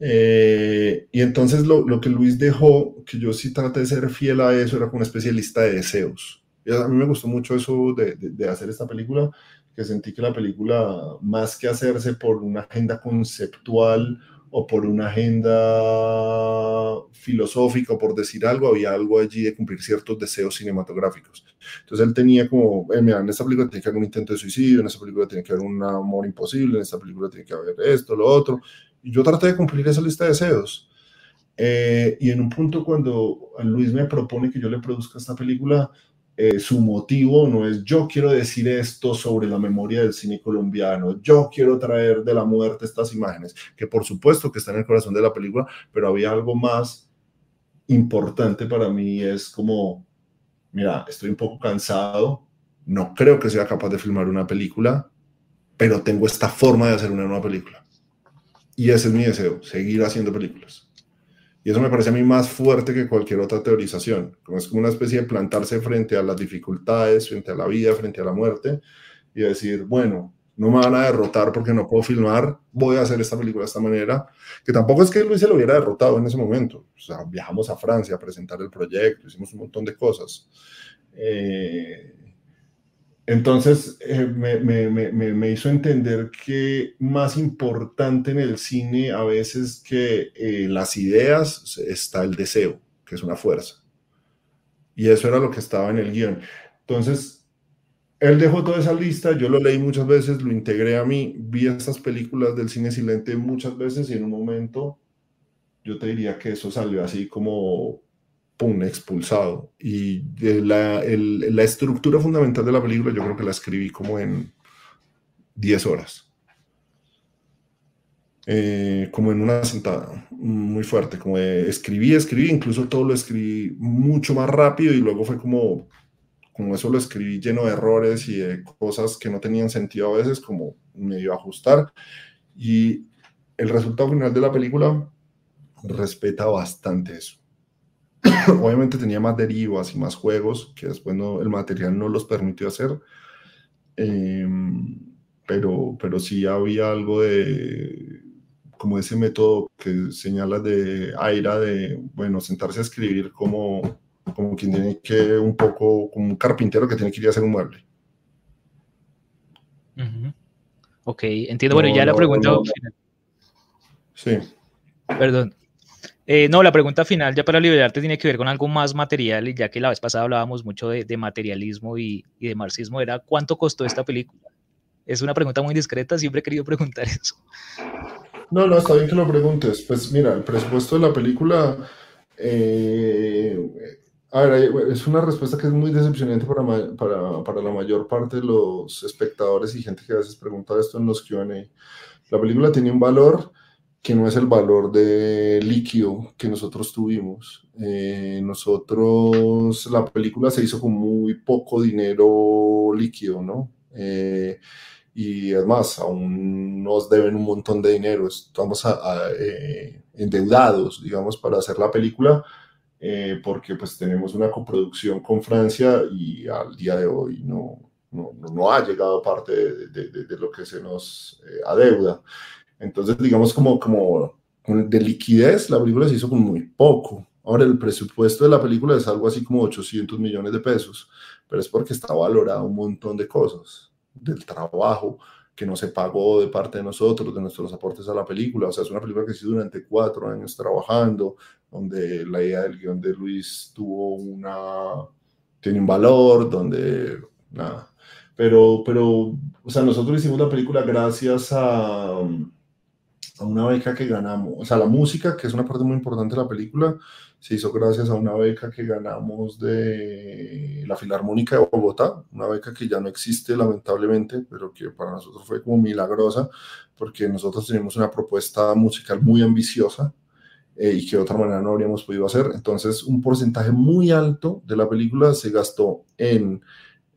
Eh, y entonces lo, lo, que Luis dejó, que yo sí traté de ser fiel a eso, era como una especie de de deseos. Y a mí me gustó mucho eso de, de, de, hacer esta película, que sentí que la película, más que hacerse por una agenda conceptual o por una agenda filosófica, por decir algo, había algo allí de cumplir ciertos deseos cinematográficos. Entonces él tenía como, eh, mira, en esta película tiene que haber un intento de suicidio, en esta película tiene que haber un amor imposible, en esta película tiene que haber esto, lo otro, yo traté de cumplir esa lista de deseos. Eh, y en un punto cuando Luis me propone que yo le produzca esta película, eh, su motivo no es yo quiero decir esto sobre la memoria del cine colombiano, yo quiero traer de la muerte estas imágenes, que por supuesto que están en el corazón de la película, pero había algo más importante para mí, es como mira, estoy un poco cansado, no creo que sea capaz de filmar una película, pero tengo esta forma de hacer una nueva película. Y ese es mi deseo, seguir haciendo películas. Y eso me parece a mí más fuerte que cualquier otra teorización. Como es como una especie de plantarse frente a las dificultades, frente a la vida, frente a la muerte, y decir, bueno, no me van a derrotar porque no puedo filmar, voy a hacer esta película de esta manera, que tampoco es que Luis se lo hubiera derrotado en ese momento. O sea, viajamos a Francia a presentar el proyecto, hicimos un montón de cosas. Eh, entonces eh, me, hizo entender que más importante en el cine a veces que eh, las ideas está el deseo, que es una fuerza. Y eso era lo que estaba en el guion. Entonces, él dejó toda esa lista, yo lo leí muchas veces, lo integré a mí, vi estas películas del cine silente muchas veces y en un momento yo te diría que eso salió así como pum, expulsado. Y la, la, estructura fundamental de la película yo creo que la escribí como en 10 horas. Eh, como en una sentada, muy fuerte, como escribí, escribí, incluso todo lo escribí mucho más rápido y luego fue como, como eso lo escribí lleno de errores y de cosas que no tenían sentido a veces, como medio ajustar. Y el resultado final de la película respeta bastante eso. Obviamente tenía más derivas y más juegos que después no, el material no los permitió hacer. Em, pero, pero sí había algo de como ese método que señala de Aira de, bueno, sentarse a escribir como, como quien tiene que, un poco, como un carpintero que tiene que ir a hacer un mueble.
Ok, entiendo. bueno, ya la pregunta
Sí.
Perdón. Eh, no, la pregunta final ya para liberarte tiene que ver con algo más material ya que la vez pasada hablábamos mucho de, materialismo y, de marxismo, era ¿cuánto costó esta película? Es una pregunta muy discreta, siempre he querido preguntar eso.
No, no, está bien que lo preguntes. Pues mira, el presupuesto de la película, eh, a ver, es una respuesta que es muy decepcionante para, para, para, la mayor parte de los espectadores y gente que a veces pregunta esto en los QA. La película tiene un valor que no es el valor de líquido que nosotros tuvimos. Eh, nosotros, la película se hizo con muy poco dinero líquido, ¿no? Eh, y además, aún nos deben un montón de dinero, estamos eh, endeudados, digamos, para hacer la película, porque pues tenemos una coproducción con Francia y al día de hoy no, no, no ha llegado parte de, lo que se nos adeuda. Entonces, digamos, como, como de liquidez, la película se hizo con muy poco. Ahora, el presupuesto de la película es algo así como 800 millones de pesos, pero es porque está valorado un montón de cosas, del trabajo que no se pagó de parte de nosotros, de nuestros aportes a la película. O sea, es una película que se hizo durante cuatro años trabajando, donde la idea del guion de Luis tuvo una, tiene un valor, donde nada. Pero, pero, o sea, nosotros hicimos la película gracias a, a una beca que ganamos, o sea, la música, que es una parte muy importante de la película, se hizo gracias a una beca que ganamos de la Filarmónica de Bogotá, una beca que ya no existe lamentablemente, pero que para nosotros fue como milagrosa, porque nosotros teníamos una propuesta musical muy ambiciosa eh, y que de otra manera no habríamos podido hacer. Entonces, un porcentaje muy alto de la película se gastó en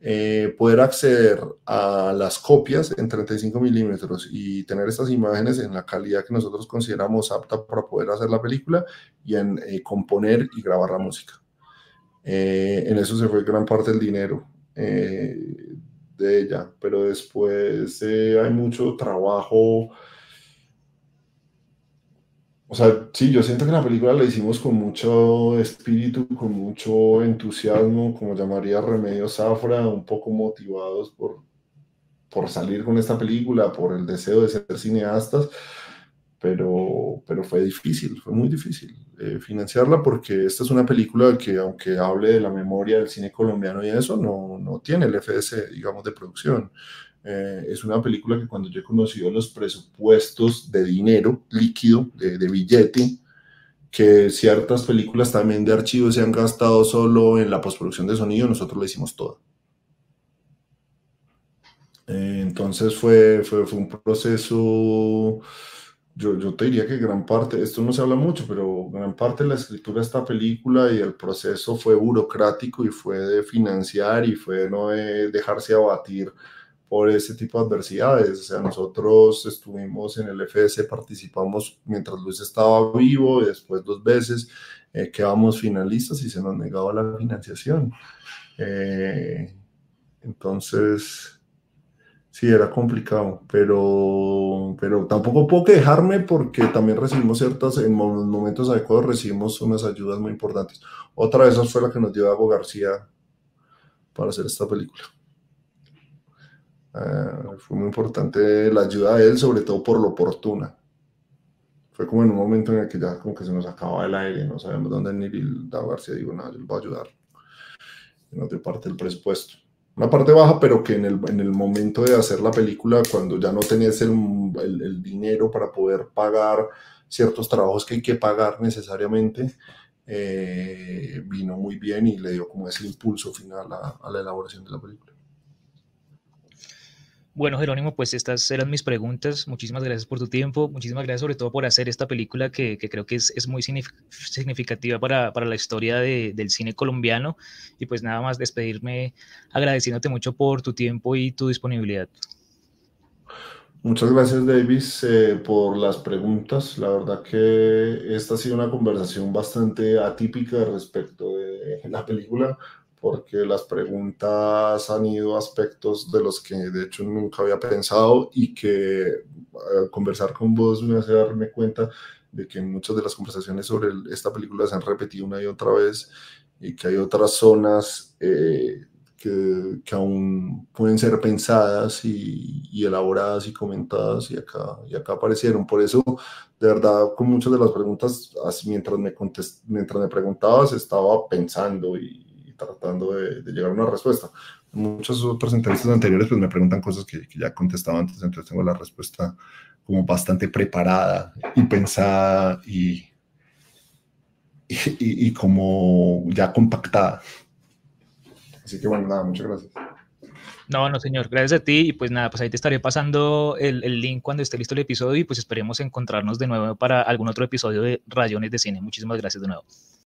eh, poder acceder a las copias en 35 milímetros y tener estas imágenes en la calidad que nosotros consideramos apta para poder hacer la película y en eh, componer y grabar la música. Eh, en eso se fue gran parte del dinero de ella, pero después hay mucho trabajo o sea, sí, yo siento que la película la hicimos con mucho espíritu, con mucho entusiasmo, como llamaría Remedios Zafra, un poco motivados por, por salir con esta película, por el deseo de ser cineastas, pero, pero fue difícil, fue muy difícil eh, financiarla porque esta es una película que, aunque hable de la memoria del cine colombiano y eso, no, no tiene el FS, digamos, de producción. Eh, es una película que cuando yo he conocido los presupuestos de dinero líquido, de, billete, que ciertas películas también de archivos se han gastado solo en la postproducción de sonido, nosotros lo hicimos todo. Eh, entonces fue, fue, fue, un proceso yo, yo te diría que gran parte, esto no se habla mucho, pero gran parte de la escritura de esta película y el proceso fue burocrático y fue de financiar y fue no de dejarse abatir por ese tipo de adversidades. O sea, nosotros estuvimos en el FS, participamos mientras Luis estaba vivo y después dos veces eh, quedamos finalistas y se nos negaba la financiación. Eh, entonces, sí, era complicado, pero, pero tampoco puedo quejarme porque también recibimos ciertas, en momentos adecuados recibimos unas ayudas muy importantes. Otra de esas fue la que nos dio Dago García para hacer esta película. Eh, fue muy importante la ayuda de él, sobre todo por lo oportuna. Fue como en un momento en el que ya como que se nos acababa el aire, no sabemos dónde y Dago García digo, nada, yo les voy a ayudar. Nos dio parte del presupuesto una parte baja, pero que en el, en el momento de hacer la película, cuando ya no tenías el, el, dinero para poder pagar ciertos trabajos que hay que pagar necesariamente, eh, vino muy bien y le dio como ese impulso final a la elaboración de la película.
Bueno, Jerónimo, pues estas eran mis preguntas. Muchísimas gracias por tu tiempo. Muchísimas gracias sobre todo por hacer esta película que, creo que es, muy significativa para, la historia del cine colombiano. Y pues nada más despedirme agradeciéndote mucho por tu tiempo y tu disponibilidad.
Muchas gracias, Davis, eh, por las preguntas. La verdad que esta ha sido una conversación bastante atípica respecto de la película porque las preguntas han ido a aspectos de los que de hecho nunca había pensado y que conversar con vos me hace darme cuenta de que muchas de las conversaciones sobre esta película se han repetido una y otra vez y que hay otras zonas eh, que, que, aún pueden ser pensadas y, y, elaboradas y comentadas y acá, y acá aparecieron. Por eso, de verdad, con muchas de las preguntas, mientras me, contest, mientras me preguntabas, estaba pensando y, tratando de, llegar a una respuesta. Muchas otras entrevistas anteriores pues me preguntan cosas que, ya contestaba antes, entonces tengo la respuesta como bastante preparada y pensada y, como ya compactada. Así que bueno, nada, muchas gracias.
No, no, señor, gracias a ti. Y pues nada, pues ahí te estaré pasando el, link cuando esté listo el episodio y pues esperemos encontrarnos de nuevo para algún otro episodio de Rayones de Cine. Muchísimas gracias de nuevo.